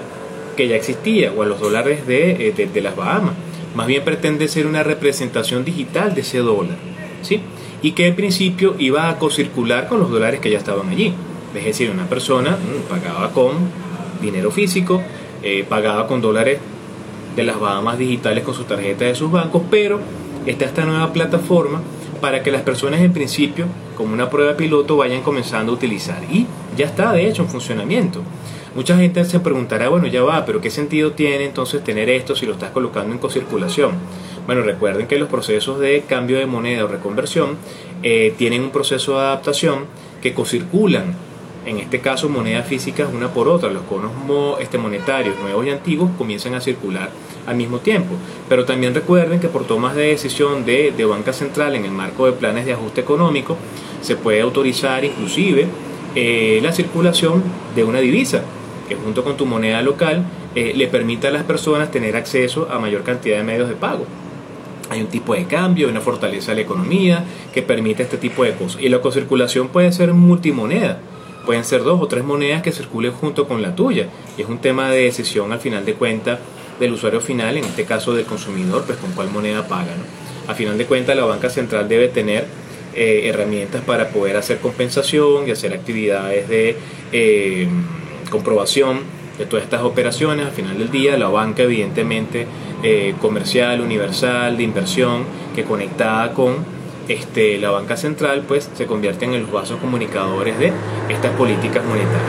que ya existía o a los dólares de, eh, de, las Bahamas. Más bien pretende ser una representación digital de ese dólar. ¿sí? Y que en principio iba a co-circular con los dólares que ya estaban allí. Es decir, una persona mm, pagaba con dinero físico, eh, pagaba con dólares de las Bahamas digitales con su tarjeta de sus bancos, pero está esta nueva plataforma para que las personas en principio, como una prueba piloto, vayan comenzando a utilizar. Y ya está, de hecho, en funcionamiento. Mucha gente se preguntará, bueno, ya va, pero ¿qué sentido tiene entonces tener esto si lo estás colocando en cocirculación? Bueno, recuerden que los procesos de cambio de moneda o reconversión eh, tienen un proceso de adaptación que cocirculan en este caso monedas físicas una por otra, los conos este, monetarios nuevos y antiguos comienzan a circular al mismo tiempo. Pero también recuerden que por tomas de decisión de, banca central en el marco de planes de ajuste económico, se puede autorizar inclusive eh, la circulación de una divisa que junto con tu moneda local eh, le permita a las personas tener acceso a mayor cantidad de medios de pago. Hay un tipo de cambio, una fortaleza de la economía que permite este tipo de cosas. Y la cocirculación puede ser multimoneda pueden ser dos o tres monedas que circulen junto con la tuya. Y es un tema de decisión al final de cuentas del usuario final, en este caso del consumidor, pues con cuál moneda paga. ¿no? A final de cuentas la banca central debe tener eh, herramientas para poder hacer compensación y hacer actividades de eh, comprobación de todas estas operaciones. Al final del día la banca evidentemente eh, comercial, universal, de inversión, que conectada con este, la banca central pues se convierte en los vasos comunicadores de estas políticas monetarias.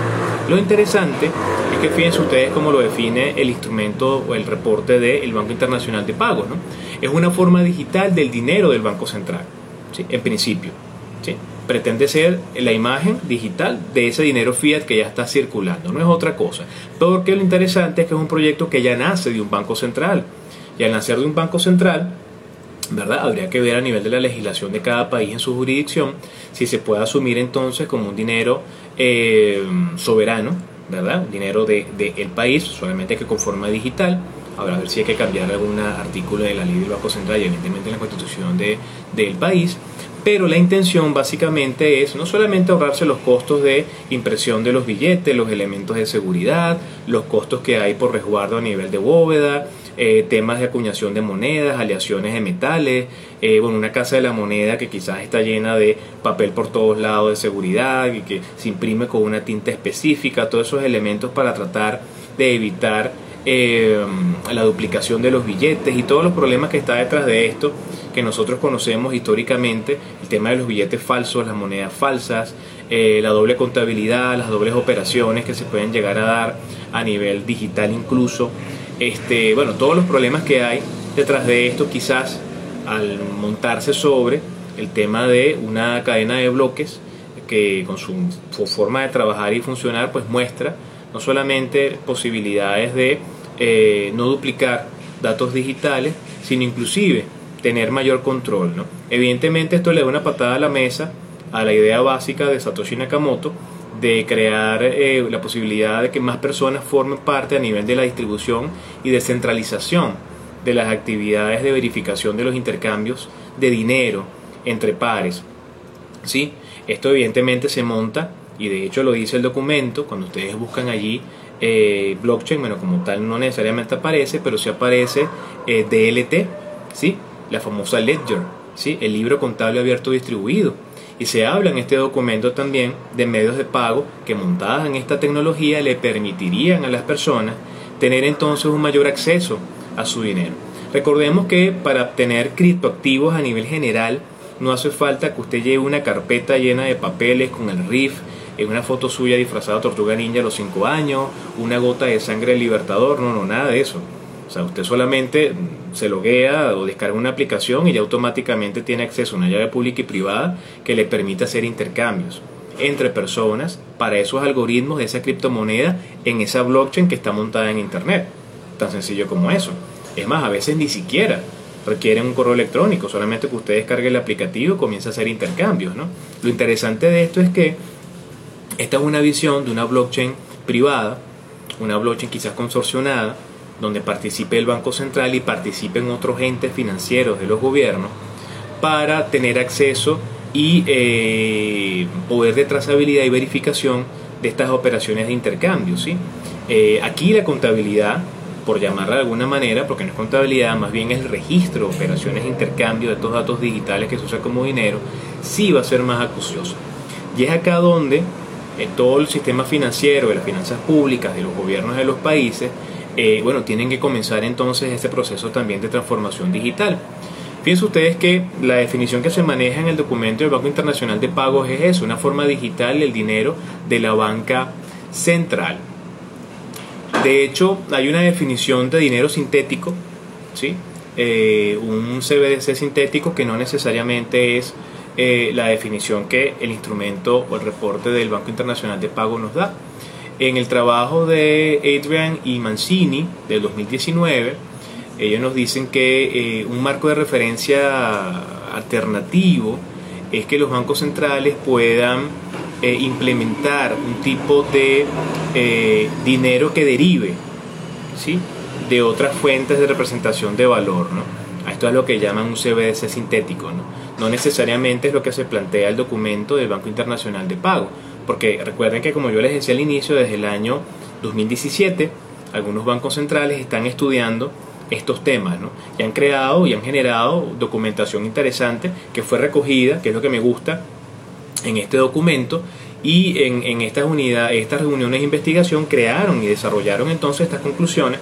Lo interesante es que fíjense ustedes cómo lo define el instrumento o el reporte del Banco Internacional de Pagos. ¿no? Es una forma digital del dinero del Banco Central, ¿sí? en principio. ¿sí? Pretende ser la imagen digital de ese dinero fiat que ya está circulando, no es otra cosa. Porque lo interesante es que es un proyecto que ya nace de un banco central. Y al nacer de un banco central, ¿verdad? Habría que ver a nivel de la legislación de cada país en su jurisdicción si se puede asumir entonces como un dinero eh, soberano, ¿verdad? Un dinero del de, el país, solamente que con forma digital. Habrá ver si hay que cambiar algún artículo de la ley del Banco Central y evidentemente en la constitución de, del país. Pero la intención básicamente es no solamente ahorrarse los costos de impresión de los billetes, los elementos de seguridad, los costos que hay por resguardo a nivel de bóveda, eh, temas de acuñación de monedas, aleaciones de metales, eh, bueno, una casa de la moneda que quizás está llena de papel por todos lados de seguridad y que se imprime con una tinta específica, todos esos elementos para tratar de evitar eh, la duplicación de los billetes y todos los problemas que está detrás de esto que nosotros conocemos históricamente, el tema de los billetes falsos, las monedas falsas, eh, la doble contabilidad, las dobles operaciones que se pueden llegar a dar a nivel digital incluso, este, bueno, todos los problemas que hay detrás de esto quizás al montarse sobre el tema de una cadena de bloques que con su, forma de trabajar y funcionar pues muestra no solamente posibilidades de eh, no duplicar datos digitales, sino inclusive tener mayor control. ¿no? Evidentemente esto le da una patada a la mesa a la idea básica de Satoshi Nakamoto de crear eh, la posibilidad de que más personas formen parte a nivel de la distribución y descentralización de las actividades de verificación de los intercambios de dinero entre pares. ¿Sí? Esto evidentemente se monta, y de hecho lo dice el documento, cuando ustedes buscan allí eh, blockchain, bueno, como tal no necesariamente aparece, pero sí aparece eh, DLT, ¿sí? la famosa Ledger, ¿sí? el libro contable abierto distribuido. Y se habla en este documento también de medios de pago que montadas en esta tecnología le permitirían a las personas tener entonces un mayor acceso a su dinero. Recordemos que para obtener criptoactivos a nivel general no hace falta que usted lleve una carpeta llena de papeles con el RIF, en una foto suya disfrazada tortuga ninja a los 5 años, una gota de sangre del libertador, no, no, nada de eso. O sea, usted solamente se loguea o descarga una aplicación y ya automáticamente tiene acceso a una llave pública y privada que le permite hacer intercambios entre personas para esos algoritmos de esa criptomoneda en esa blockchain que está montada en Internet. Tan sencillo como eso. Es más, a veces ni siquiera requieren un correo electrónico, solamente que usted descargue el aplicativo y comience a hacer intercambios. ¿no? Lo interesante de esto es que esta es una visión de una blockchain privada, una blockchain quizás consorcionada, donde participe el Banco Central y participen otros entes financieros de los gobiernos para tener acceso y eh, poder de trazabilidad y verificación de estas operaciones de intercambio. ¿sí? Eh, aquí la contabilidad por llamarla de alguna manera, porque no es contabilidad, más bien el registro de operaciones de intercambio de estos datos digitales que se usa como dinero, sí va a ser más acucioso. Y es acá donde en todo el sistema financiero, de las finanzas públicas, de los gobiernos de los países, eh, bueno, tienen que comenzar entonces este proceso también de transformación digital. Fíjense ustedes que la definición que se maneja en el documento del Banco Internacional de Pagos es eso, una forma digital del dinero de la banca central. De hecho, hay una definición de dinero sintético, ¿sí? Eh, un CBDC sintético que no necesariamente es eh, la definición que el instrumento o el reporte del Banco Internacional de Pago nos da. En el trabajo de Adrian y Mancini del 2019, ellos nos dicen que eh, un marco de referencia alternativo es que los bancos centrales puedan eh, implementar un tipo de eh, dinero que derive ¿sí? de otras fuentes de representación de valor. ¿no? Esto es lo que llaman un CBDC sintético. ¿no? No necesariamente es lo que se plantea el documento del Banco Internacional de Pago, porque recuerden que como yo les decía al inicio, desde el año 2017, algunos bancos centrales están estudiando estos temas, ¿no? Y han creado y han generado documentación interesante que fue recogida, que es lo que me gusta, en este documento y en, estas unidades, estas reuniones de investigación crearon y desarrollaron entonces estas conclusiones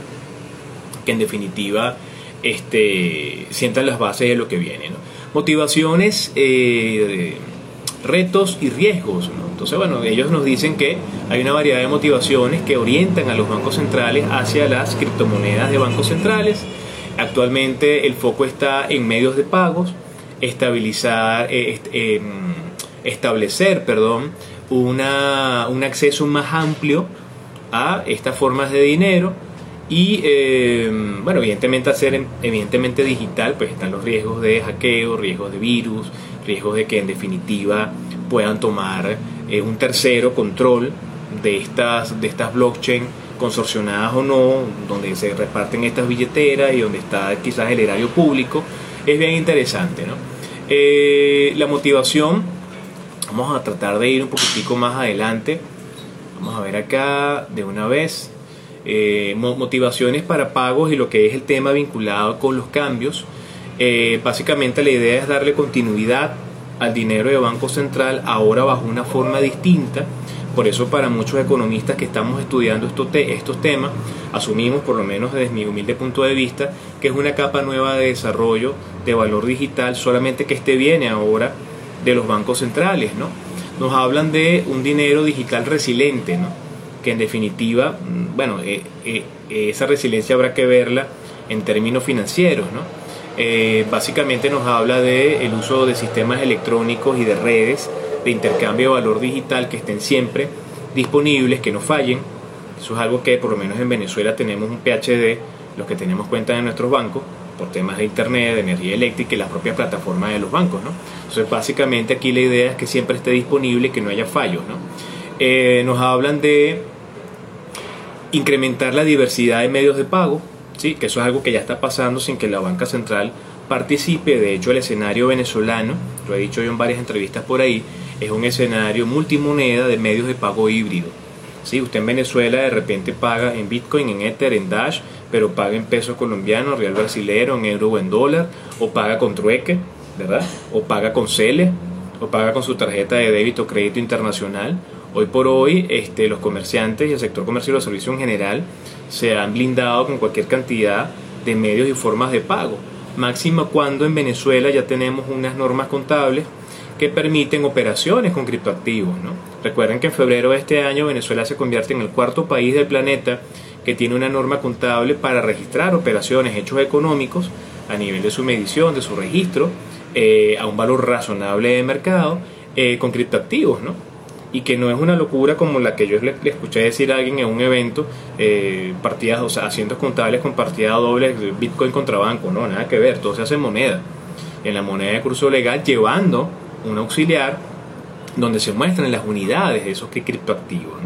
que en definitiva este, sientan las bases de lo que viene. Motivaciones, eh, retos y riesgos. Entonces, bueno, ellos nos dicen que hay una variedad de motivaciones que orientan a los bancos centrales hacia las criptomonedas de bancos centrales. Actualmente el foco está en medios de pagos, estabilizar, eh, em, establecer perdón, una, un acceso más amplio a estas formas de dinero y em, bueno evidentemente hacer evidentemente digital pues están los riesgos de hackeo riesgos de virus riesgos de que en definitiva puedan tomar eh, un tercero control de estas de estas blockchain consorcionadas o no donde se reparten estas billeteras y donde está quizás el erario público es bien interesante ¿no? Eh, la motivación Vamos a tratar de ir un poquitico más adelante. Vamos a ver acá de una vez. Eh, motivaciones para pagos y lo que es el tema vinculado con los cambios. Eh, básicamente la idea es darle continuidad al dinero de Banco Central ahora bajo una forma distinta Por eso para muchos economistas que estamos estudiando estos, estos temas, asumimos, por lo menos desde mi humilde punto de vista, que es una capa nueva de desarrollo de valor digital, solamente que este viene ahora de los bancos centrales, ¿no? Nos hablan de un dinero digital resiliente, ¿no? Que en definitiva, mm, bueno, eh, eh, esa resiliencia habrá que verla en términos financieros, ¿no? Eh, básicamente nos habla del el uso de sistemas electrónicos y de redes de intercambio de valor digital que estén siempre disponibles, que no fallen. Eso es algo que por lo menos en Venezuela tenemos un PHD, los que tenemos cuenta en nuestros bancos, por temas de internet, de energía eléctrica y las propias plataformas de los bancos. ¿no? Entonces básicamente aquí la idea es que siempre esté disponible y que no haya fallos. ¿no? Eh, nos hablan de incrementar la diversidad de medios de pago, ¿sí? que eso es algo que ya está pasando sin que la banca central participe. De hecho, el escenario venezolano, lo he dicho yo en varias entrevistas por ahí, es un escenario multimoneda de medios de pago híbrido. ¿Sí? Usted en Venezuela de repente paga en Bitcoin, en Ether, en Dash, pero paga en peso colombiano, real brasilero, en euro o en dólar, o paga con trueque, ¿verdad? O paga con CELE, o paga con su tarjeta de débito o crédito internacional. Hoy por hoy, este, los comerciantes y el sector comercial y los servicios en general se han blindado con cualquier cantidad de medios y formas de pago. Máxima cuando en Venezuela ya tenemos unas normas contables que permiten operaciones con criptoactivos. ¿no? Recuerden que en febrero de este año Venezuela se convierte en el cuarto país del planeta que tiene una norma contable para registrar operaciones, hechos económicos a nivel de su medición, de su registro, eh, a un valor razonable de mercado eh, con criptoactivos, ¿no? Y que no es una locura como la que yo le, escuché decir a alguien en un evento, eh, partidas, o sea, asientos contables con partida doble, Bitcoin contra banco, no, nada que ver, todo se hace en moneda, en la moneda de curso legal, llevando un auxiliar donde se muestran las unidades de esos criptoactivos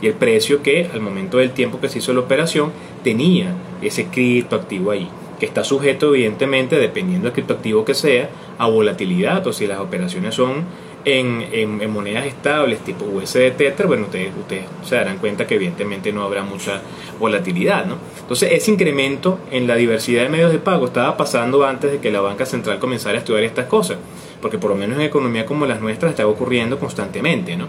y el precio que al momento del tiempo que se hizo la operación tenía ese criptoactivo ahí que está sujeto evidentemente dependiendo del criptoactivo que sea a volatilidad o si las operaciones son en, monedas estables tipo USD Tether, bueno, ustedes, ustedes se darán cuenta que evidentemente no habrá mucha volatilidad, ¿no? Entonces, ese incremento en la diversidad de medios de pago estaba pasando antes de que la banca central comenzara a estudiar estas cosas porque por lo menos en economía como las nuestras está ocurriendo constantemente, ¿no?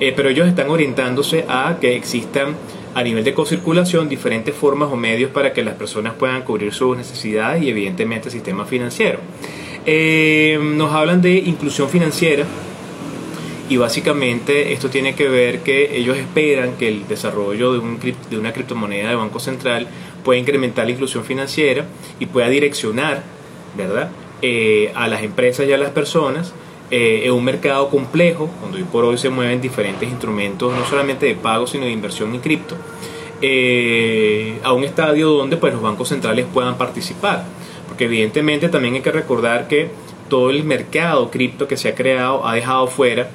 Eh, pero ellos están orientándose a que existan a nivel de cocirculación diferentes formas o medios para que las personas puedan cubrir sus necesidades y evidentemente el sistema financiero. Eh, nos hablan de inclusión financiera y básicamente esto tiene que ver que ellos esperan que el desarrollo de, un, de una criptomoneda de Banco Central pueda incrementar la inclusión financiera y pueda direccionar, ¿verdad? Eh, a las empresas y a las personas eh, en un mercado complejo, donde hoy por hoy se mueven diferentes instrumentos, no solamente de pago, sino de inversión en cripto, eh, a un estadio donde pues, los bancos centrales puedan participar. Porque evidentemente también hay que recordar que todo el mercado cripto que se ha creado ha dejado fuera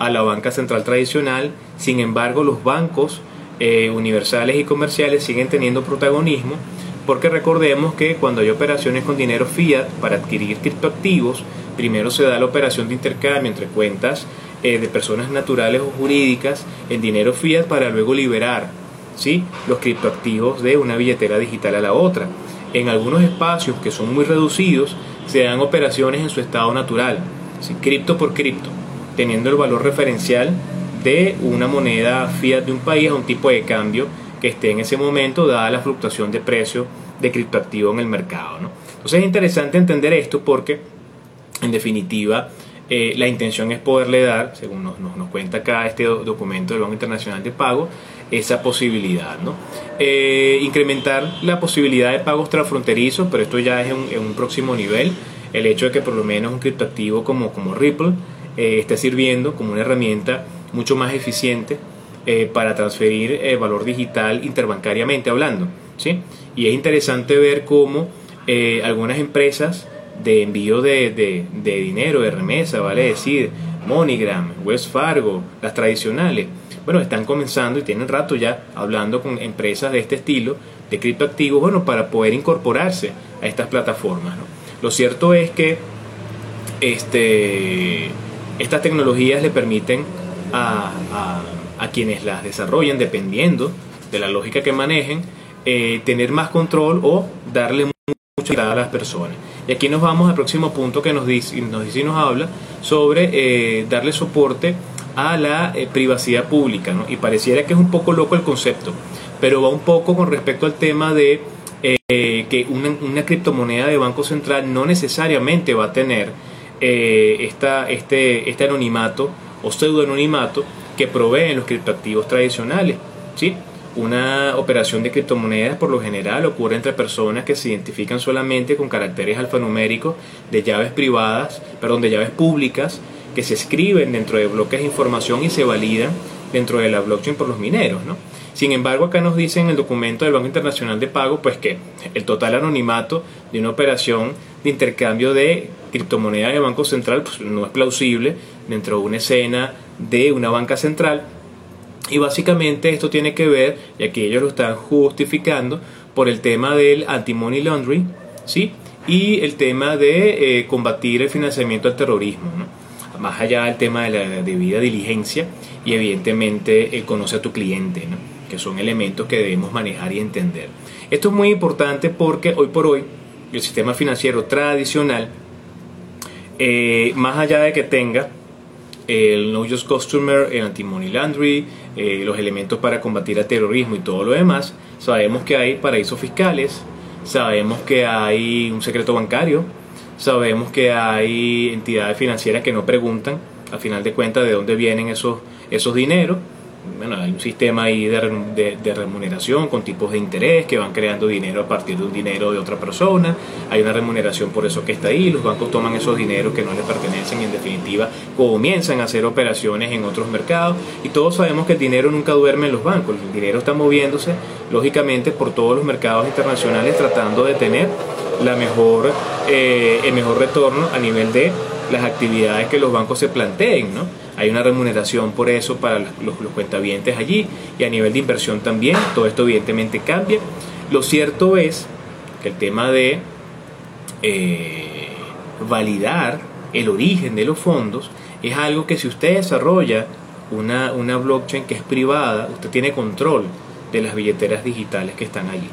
a la banca central tradicional, sin embargo los bancos universales y comerciales siguen teniendo protagonismo porque recordemos que cuando hay operaciones con dinero fiat para adquirir criptoactivos, primero se da la operación de intercambio entre cuentas eh, de personas naturales o jurídicas en dinero fiat para luego liberar ¿sí? los criptoactivos de una billetera digital a la otra. En algunos espacios que son muy reducidos se dan operaciones en su estado natural, cripto por cripto, teniendo el valor referencial de una moneda fiat de un país a un tipo de cambio que esté en ese momento dada la fluctuación de precio de criptoactivo en el mercado. Entonces es interesante entender esto porque en definitiva eh, la intención es poderle dar, según nos, nos, cuenta acá este documento del Banco Internacional de Pago, esa posibilidad. ¿no? Eh, incrementar la posibilidad de pagos transfronterizos, pero esto ya es en, un próximo nivel. El hecho de que por lo menos un criptoactivo como, como Ripple eh, esté sirviendo como una herramienta mucho más eficiente eh, para transferir eh, valor digital interbancariamente hablando. ¿sí? Y es interesante ver cómo algunas empresas de envío de, de, dinero, de remesa, vale decir, MoneyGram, West Fargo, las tradicionales, bueno, están comenzando y tienen rato ya hablando con empresas de este estilo, de criptoactivos, bueno, para poder incorporarse a estas plataformas. Lo cierto es que este, estas tecnologías le permiten a a quienes las desarrollan, dependiendo de la lógica que manejen, eh, tener más control o darle mucha a las personas. Y aquí nos vamos al próximo punto que nos dice, nos dice y nos habla sobre eh, darle soporte a la eh, privacidad pública, ¿no? Y pareciera que es un poco loco el concepto, pero va un poco con respecto al tema de que una, criptomoneda de Banco Central no necesariamente va a tener eh, esta, este, este anonimato o pseudoanonimato que proveen los criptoactivos tradicionales, ¿sí? Una operación de criptomonedas por lo general ocurre entre personas que se identifican solamente con caracteres alfanuméricos de llaves privadas, perdón, de llaves públicas que se escriben dentro de bloques de información y se validan dentro de la blockchain por los mineros, ¿no? Sin embargo, acá nos dice en el documento del Banco Internacional de Pago, pues que el total anonimato de una operación de intercambio de criptomonedas de Banco Central pues, no es plausible dentro de una escena de una banca central y básicamente esto tiene que ver, y aquí ellos lo están justificando, por el tema del anti-money laundering, ¿sí? Y el tema de eh, combatir el financiamiento al terrorismo, Más allá del tema de la debida diligencia y evidentemente el conoce a tu cliente, Que son elementos que debemos manejar y entender. Esto es muy importante porque hoy por hoy el sistema financiero tradicional, eh, más allá de que tenga el No Just Customer, el Anti-Money Laundry, eh, los elementos para combatir el terrorismo y todo lo demás. Sabemos que hay paraísos fiscales, sabemos que hay un secreto bancario, sabemos que hay entidades financieras que no preguntan, a final de cuentas, de dónde vienen esos, esos dineros bueno, hay un sistema ahí de, de, remuneración con tipos de interés que van creando dinero a partir de un dinero de otra persona. Hay una remuneración por eso que está ahí. Los bancos toman esos dineros que no les pertenecen y en definitiva comienzan a hacer operaciones en otros mercados. Y todos sabemos que el dinero nunca duerme en los bancos. El dinero está moviéndose lógicamente por todos los mercados internacionales tratando de tener la mejor, eh, el mejor retorno a nivel de las actividades que los bancos se planteen, ¿no? Hay una remuneración por eso para los, los cuentavientes allí y a nivel de inversión también. Todo esto evidentemente cambia. Lo cierto es que el tema de eh, validar el origen de los fondos es algo que si usted desarrolla una, una blockchain que es privada, usted tiene control de las billeteras digitales que están allí.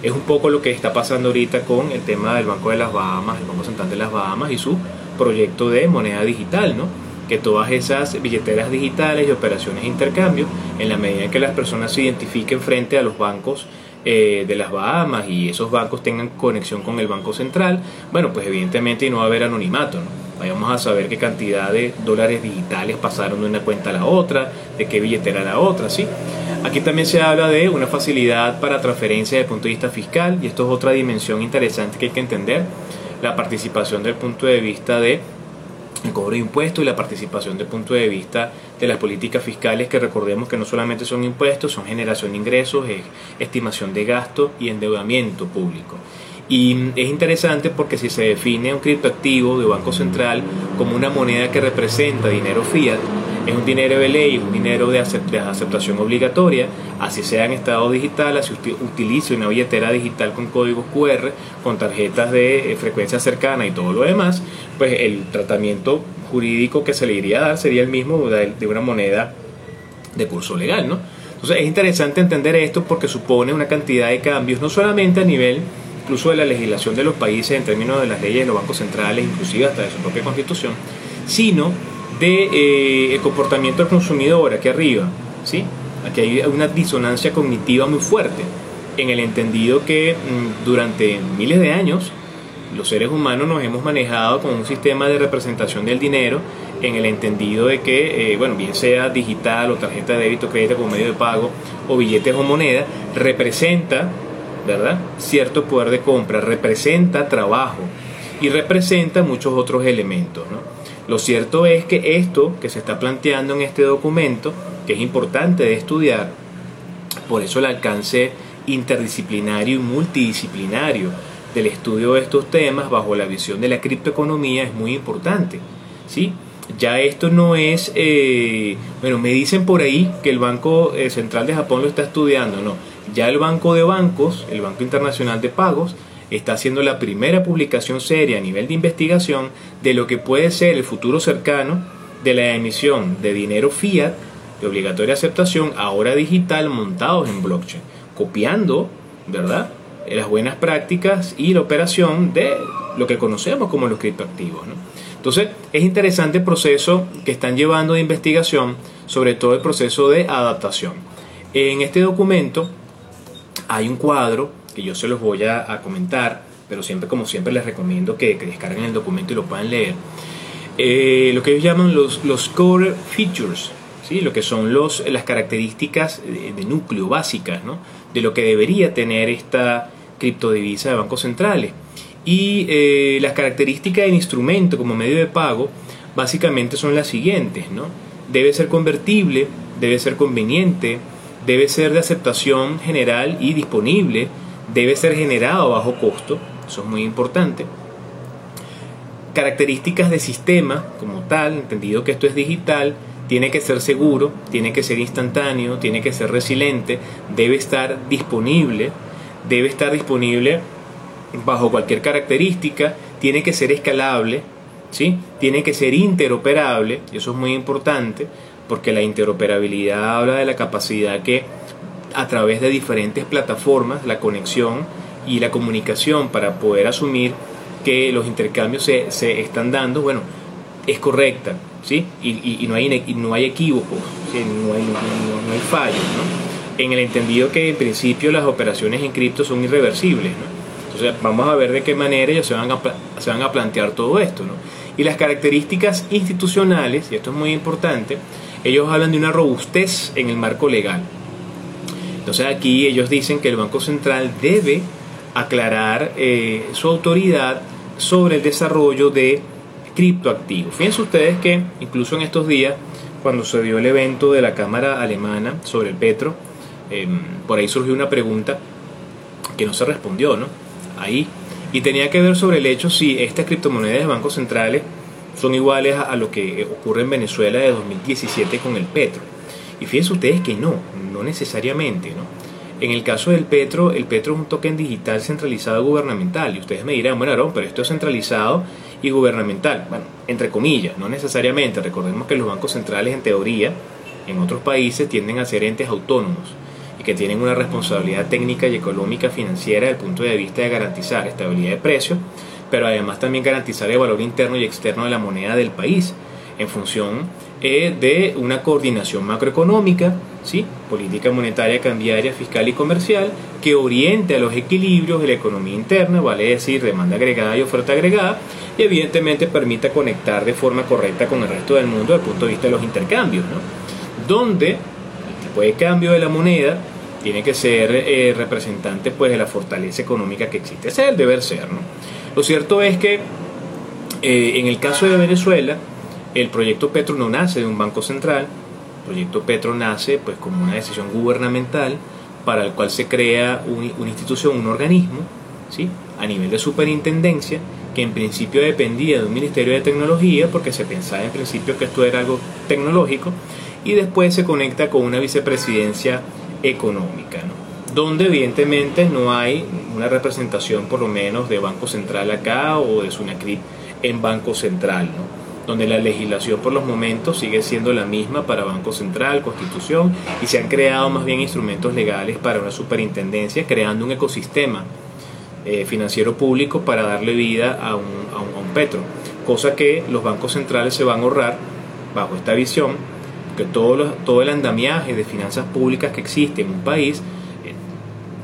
Es un poco lo que está pasando ahorita con el tema del Banco de las Bahamas, el Banco Central de las Bahamas y su proyecto de moneda digital, ¿no? Que todas esas billeteras digitales y operaciones de intercambio, en la medida en que las personas se identifiquen frente a los bancos eh, de las Bahamas y esos bancos tengan conexión con el Banco Central, bueno, pues evidentemente no va a haber anonimato, ¿no? Vamos a saber qué cantidad de dólares digitales pasaron de una cuenta a la otra, de qué billetera a la otra, ¿sí? Aquí también se habla de una facilidad para transferencia desde el punto de vista fiscal y esto es otra dimensión interesante que hay que entender, la participación del punto de vista de el cobro de impuestos y la participación el punto de vista de las políticas fiscales que recordemos que no solamente son impuestos, son generación de ingresos, estimación de gasto y endeudamiento público. Y es interesante porque si se define un criptoactivo de Banco Central como una moneda que representa dinero fiat, es un dinero de ley, un dinero de, aceptación obligatoria, así sea en estado digital, así usted utilice una billetera digital con códigos QR, con tarjetas de eh, frecuencia cercana y todo lo demás, pues el tratamiento jurídico que se le iría a dar sería el mismo de una moneda de curso legal, ¿no? Entonces es interesante entender esto porque supone una cantidad de cambios, no solamente a nivel incluso de la legislación de los países en términos de las leyes de los bancos centrales, inclusive hasta de su propia constitución, sino de eh, el comportamiento del consumidor aquí arriba, ¿sí? Aquí hay una disonancia cognitiva muy fuerte en el entendido que mm, durante miles de años los seres humanos nos hemos manejado con un sistema de representación del dinero en el entendido de que, eh, bueno, bien sea digital o tarjeta de débito, crédito como medio de pago o billetes o moneda, representa, ¿verdad? Cierto poder de compra, representa trabajo y representa muchos otros elementos, ¿no? Lo cierto es que esto que se está planteando en este documento, que es importante de estudiar, por eso el alcance interdisciplinario y multidisciplinario del estudio de estos temas bajo la visión de la criptoeconomía es muy importante. ¿sí? Ya esto no es, eh, bueno, me dicen por ahí que el Banco eh, Central de Japón lo está estudiando, no, ya el Banco de Bancos, el Banco Internacional de Pagos, está haciendo la primera publicación seria a nivel de investigación de lo que puede ser el futuro cercano de la emisión de dinero fiat de obligatoria aceptación ahora digital montados en blockchain, copiando, ¿verdad? Las buenas prácticas y la operación de lo que conocemos como los criptoactivos. Entonces, es interesante el proceso que están llevando de investigación, sobre todo el proceso de adaptación. En este documento hay un cuadro que yo se los voy a, comentar, pero siempre, como siempre, les recomiendo que, descarguen el documento y lo puedan leer. Eh, lo que ellos llaman los, los core features, ¿sí? lo que son los, las características de, núcleo básicas ¿no? de lo que debería tener esta criptodivisa de bancos centrales. Y eh, las características del instrumento como medio de pago básicamente son las siguientes, ¿no? Debe ser convertible, debe ser conveniente, debe ser de aceptación general y disponible, debe ser generado a bajo costo, eso es muy importante. Características de sistema como tal, entendido que esto es digital, tiene que ser seguro, tiene que ser instantáneo, tiene que ser resiliente, debe estar disponible, debe estar disponible bajo cualquier característica, tiene que ser escalable, ¿sí? tiene que ser interoperable, y eso es muy importante, porque la interoperabilidad habla de la capacidad que a través de diferentes plataformas, la conexión y la comunicación para poder asumir que los intercambios se, se están dando, bueno, es correcta, ¿sí? Y, y, no, hay, no hay equívocos, no, hay, no, hay fallos, ¿no? En el entendido que en principio las operaciones en cripto son irreversibles, ¿no? Entonces vamos a ver de qué manera ellos se van a, se van a plantear todo esto. ¿no? Y las características institucionales, y esto es muy importante, ellos hablan de una robustez en el marco legal. Entonces aquí ellos dicen que el Banco Central debe aclarar eh, su autoridad sobre el desarrollo de criptoactivos. Fíjense ustedes que incluso en estos días, cuando se dio el evento de la Cámara Alemana sobre el petro, em, por ahí surgió una pregunta que no se respondió, ¿no? ahí. Y tenía que ver sobre el hecho si estas criptomonedas de bancos centrales son iguales a, lo que ocurre en Venezuela de 2017 con el petro. Y fíjense ustedes que no, no necesariamente, ¿no? En el caso del Petro, el Petro es un token digital centralizado gubernamental. Y ustedes me dirán, bueno, Aaron, pero esto es centralizado y gubernamental. Bueno, entre comillas, no necesariamente. Recordemos que los bancos centrales, en teoría, en otros países tienden a ser entes autónomos que tienen una responsabilidad técnica y económica financiera desde el punto de vista de garantizar estabilidad de precios, pero además también garantizar el valor interno y externo de la moneda del país en función eh, de una coordinación macroeconómica, ¿sí? política monetaria, cambiaria, fiscal y comercial, que oriente a los equilibrios de la economía interna, vale decir, demanda agregada y oferta agregada, y evidentemente permita conectar de forma correcta con el resto del mundo desde el punto de vista de los intercambios, ¿no? donde el tipo de cambio de la moneda tiene que ser eh, representante pues de la fortaleza económica que existe. Es el deber ser, ¿no? Lo cierto es que eh, en el caso de Venezuela, el proyecto Petro no nace de un banco central, proyecto Petro nace pues como una decisión gubernamental para el cual se crea una institución, un organismo, ¿sí? a nivel de superintendencia, que en principio dependía de un Ministerio de Tecnología, porque se pensaba en principio que esto era algo tecnológico, y después se conecta con una vicepresidencia económica, donde evidentemente no hay una representación por lo menos de Banco Central acá o de Sunacrip en Banco Central, ¿no? Donde la legislación por los momentos sigue siendo la misma para Banco Central, Constitución, y se han creado más bien instrumentos legales para una superintendencia, creando un ecosistema eh, financiero público para darle vida a un, a, un, petro, cosa que los bancos centrales se van a ahorrar bajo esta visión que todo, todo el andamiaje de finanzas públicas que existe en un país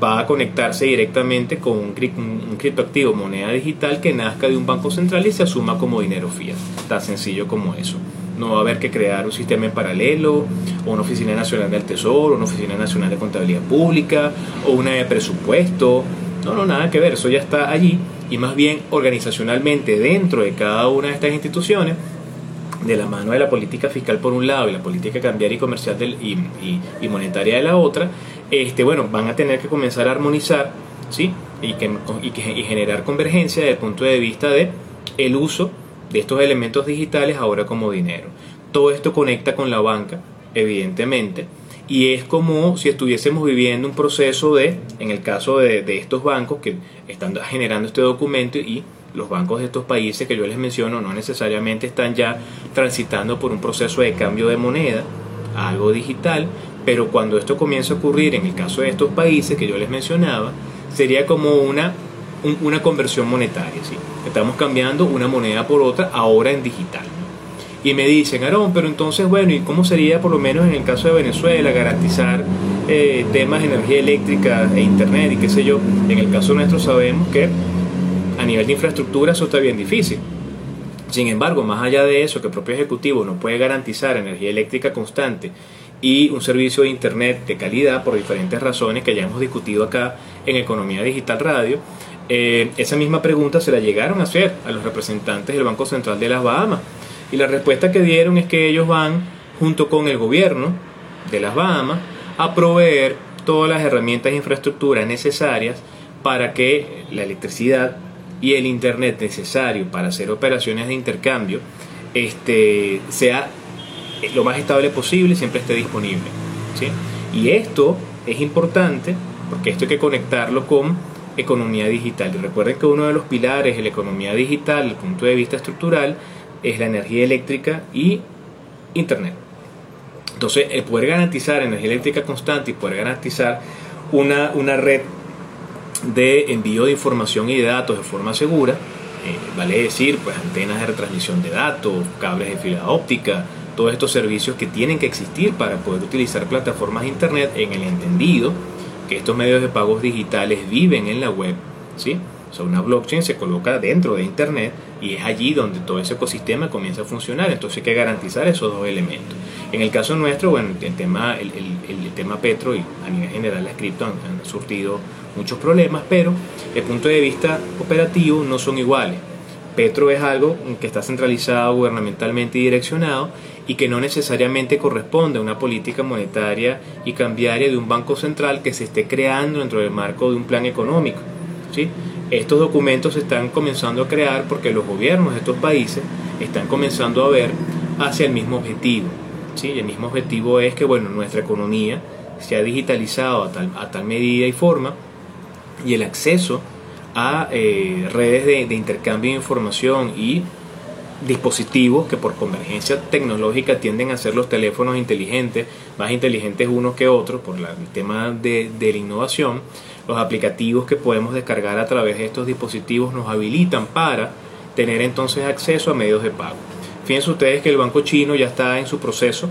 va a conectarse directamente con un, criptoactivo, moneda digital que nazca de un banco central y se asuma como dinero fiat. Tan sencillo como eso. No va a haber que crear un sistema en paralelo, o una oficina nacional del tesoro, una oficina nacional de contabilidad pública, o una de presupuesto. No, no, nada que ver, eso ya está allí. Y más bien organizacionalmente dentro de cada una de estas instituciones de la mano de la política fiscal por un lado y la política cambiaria y comercial y, monetaria de la otra, este, bueno, van a tener que comenzar a armonizar ¿sí? y, que, y, generar convergencia desde el punto de vista de el uso de estos elementos digitales ahora como dinero. Todo esto conecta con la banca, evidentemente, y es como si estuviésemos viviendo un proceso de, en el caso de, de estos bancos que están generando este documento y los bancos de estos países que yo les menciono no necesariamente están ya transitando por un proceso de cambio de moneda a algo digital, pero cuando esto comienza a ocurrir en el caso de estos países que yo les mencionaba, sería como una una conversión monetaria. ¿sí? Estamos cambiando una moneda por otra ahora en digital. Y me dicen, Aarón, pero entonces, bueno, ¿y cómo sería por lo menos en el caso de Venezuela garantizar eh, temas de energía eléctrica e internet y qué sé yo? En el caso nuestro sabemos que a nivel de infraestructura eso está bien difícil. Sin embargo, más allá de eso, que el propio Ejecutivo no puede garantizar energía eléctrica constante y un servicio de Internet de calidad por diferentes razones que ya hemos discutido acá en Economía Digital Radio, eh, esa misma pregunta se la llegaron a hacer a los representantes del Banco Central de las Bahamas. Y la respuesta que dieron es que ellos van, junto con el gobierno de las Bahamas, a proveer todas las herramientas e infraestructuras necesarias para que la electricidad y el internet necesario para hacer operaciones de intercambio este, sea lo más estable posible siempre esté disponible. ¿sí? Y esto es importante porque esto hay que conectarlo con economía digital. Y recuerden que uno de los pilares de la economía digital, desde el punto de vista estructural, es la energía eléctrica y Internet. Entonces, el poder garantizar energía eléctrica constante y poder garantizar una, una red de envío de información y de datos de forma segura, eh, vale decir, pues antenas de retransmisión de datos, cables de fibra óptica, todos estos servicios que tienen que existir para poder utilizar plataformas de Internet en el entendido que estos medios de pagos digitales viven en la web, ¿sí? O sea, una blockchain se coloca dentro de Internet y es allí donde todo ese ecosistema comienza a funcionar. Entonces hay que garantizar esos dos elementos. En el caso nuestro, bueno, el tema, el, tema Petro y a nivel general las cripto han, han surtido muchos problemas, pero el punto de vista operativo no son iguales. Petro es algo que está centralizado gubernamentalmente y direccionado y que no necesariamente corresponde a una política monetaria y cambiaria de un banco central que se esté creando dentro del marco de un plan económico. ¿sí? Estos documentos se están comenzando a crear porque los gobiernos de estos países están comenzando a ver hacia el mismo objetivo. ¿sí? El mismo objetivo es que bueno, nuestra economía se ha digitalizado a tal, a tal medida y forma y el acceso a eh, redes de, de, intercambio de información y dispositivos que por convergencia tecnológica tienden a ser los teléfonos inteligentes, más inteligentes unos que otros por la, el tema de, de la innovación, los aplicativos que podemos descargar a través de estos dispositivos nos habilitan para tener entonces acceso a medios de pago. Fíjense ustedes que el banco chino ya está en su proceso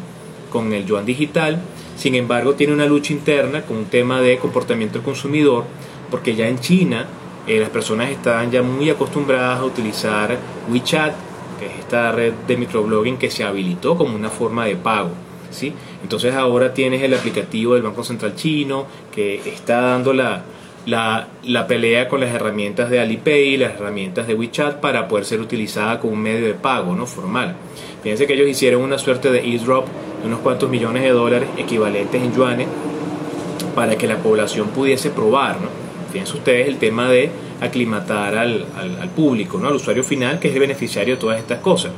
con el yuan digital, sin embargo tiene una lucha interna con un tema de comportamiento del consumidor, porque ya en China eh, las personas están ya muy acostumbradas a utilizar WeChat, que es esta red de microblogging que se habilitó como una forma de pago. ¿sí? Entonces ahora tienes el aplicativo del Banco Central Chino que está dando la, la, la, pelea con las herramientas de Alipay, las herramientas de WeChat para poder ser utilizada como un medio de pago no formal. Fíjense que ellos hicieron una suerte de e-drop de unos cuantos millones de dólares equivalentes en yuanes para que la población pudiese probar. ¿no? Fíjense ustedes el tema de aclimatar al, al, público, ¿no? al usuario final, que es el beneficiario de todas estas cosas.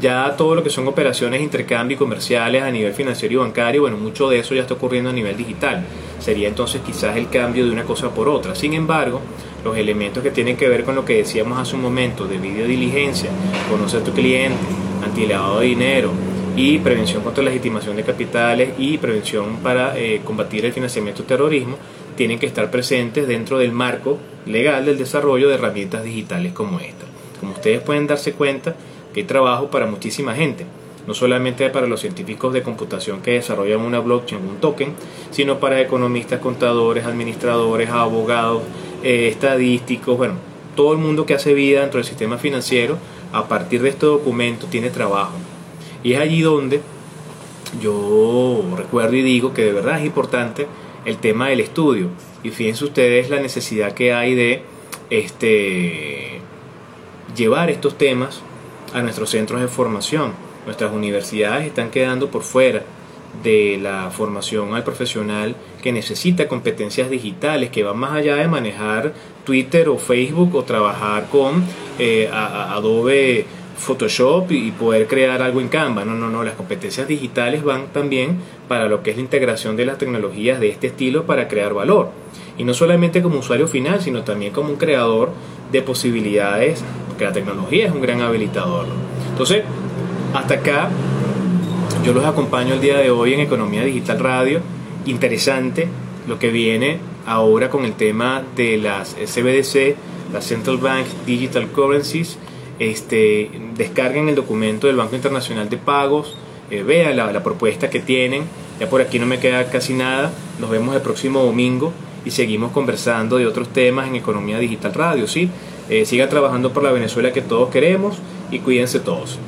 Ya todo lo que son operaciones intercambio comerciales a nivel financiero y bancario, bueno, mucho de eso ya está ocurriendo a nivel digital. Sería entonces quizás el cambio de una cosa por otra. Sin embargo, los elementos que tienen que ver con lo que decíamos hace un momento de videodiligencia, conocer a tu cliente, antilavado de dinero, y prevención contra la legitimación de capitales y prevención para eh, combatir el financiamiento del terrorismo tienen que estar presentes dentro del marco legal del desarrollo de herramientas digitales como esta. Como ustedes pueden darse cuenta, que hay trabajo para muchísima gente, no solamente para los científicos de computación que desarrollan una blockchain, un token, sino para economistas, contadores, administradores, abogados, eh, estadísticos, bueno, todo el mundo que hace vida dentro del sistema financiero, a partir de este documento tiene trabajo. Y es allí donde yo recuerdo y digo que de verdad es importante el tema del estudio. Y fíjense ustedes la necesidad que hay de este, llevar estos temas a nuestros centros de formación. Nuestras universidades están quedando por fuera de la formación al profesional que necesita competencias digitales, que van más allá de manejar Twitter o Facebook o trabajar con eh, Adobe Photoshop y poder crear algo en Canva. No, no, no, las competencias digitales van también para lo que es la integración de las tecnologías de este estilo para crear valor. Y no solamente como usuario final, sino también como un creador de posibilidades, porque la tecnología es un gran habilitador. Entonces, hasta acá yo los acompaño el día de hoy en Economía Digital Radio. Interesante lo que viene ahora con el tema de las CBDC la Central Bank Digital Currencies. Este, descarguen el documento del Banco Internacional de Pagos, eh, vean la, propuesta que tienen. Ya por aquí no me queda casi nada. Nos vemos el próximo domingo y seguimos conversando de otros temas en Economía Digital Radio. ¿sí? Eh, sigan trabajando por la Venezuela que todos queremos y cuídense todos.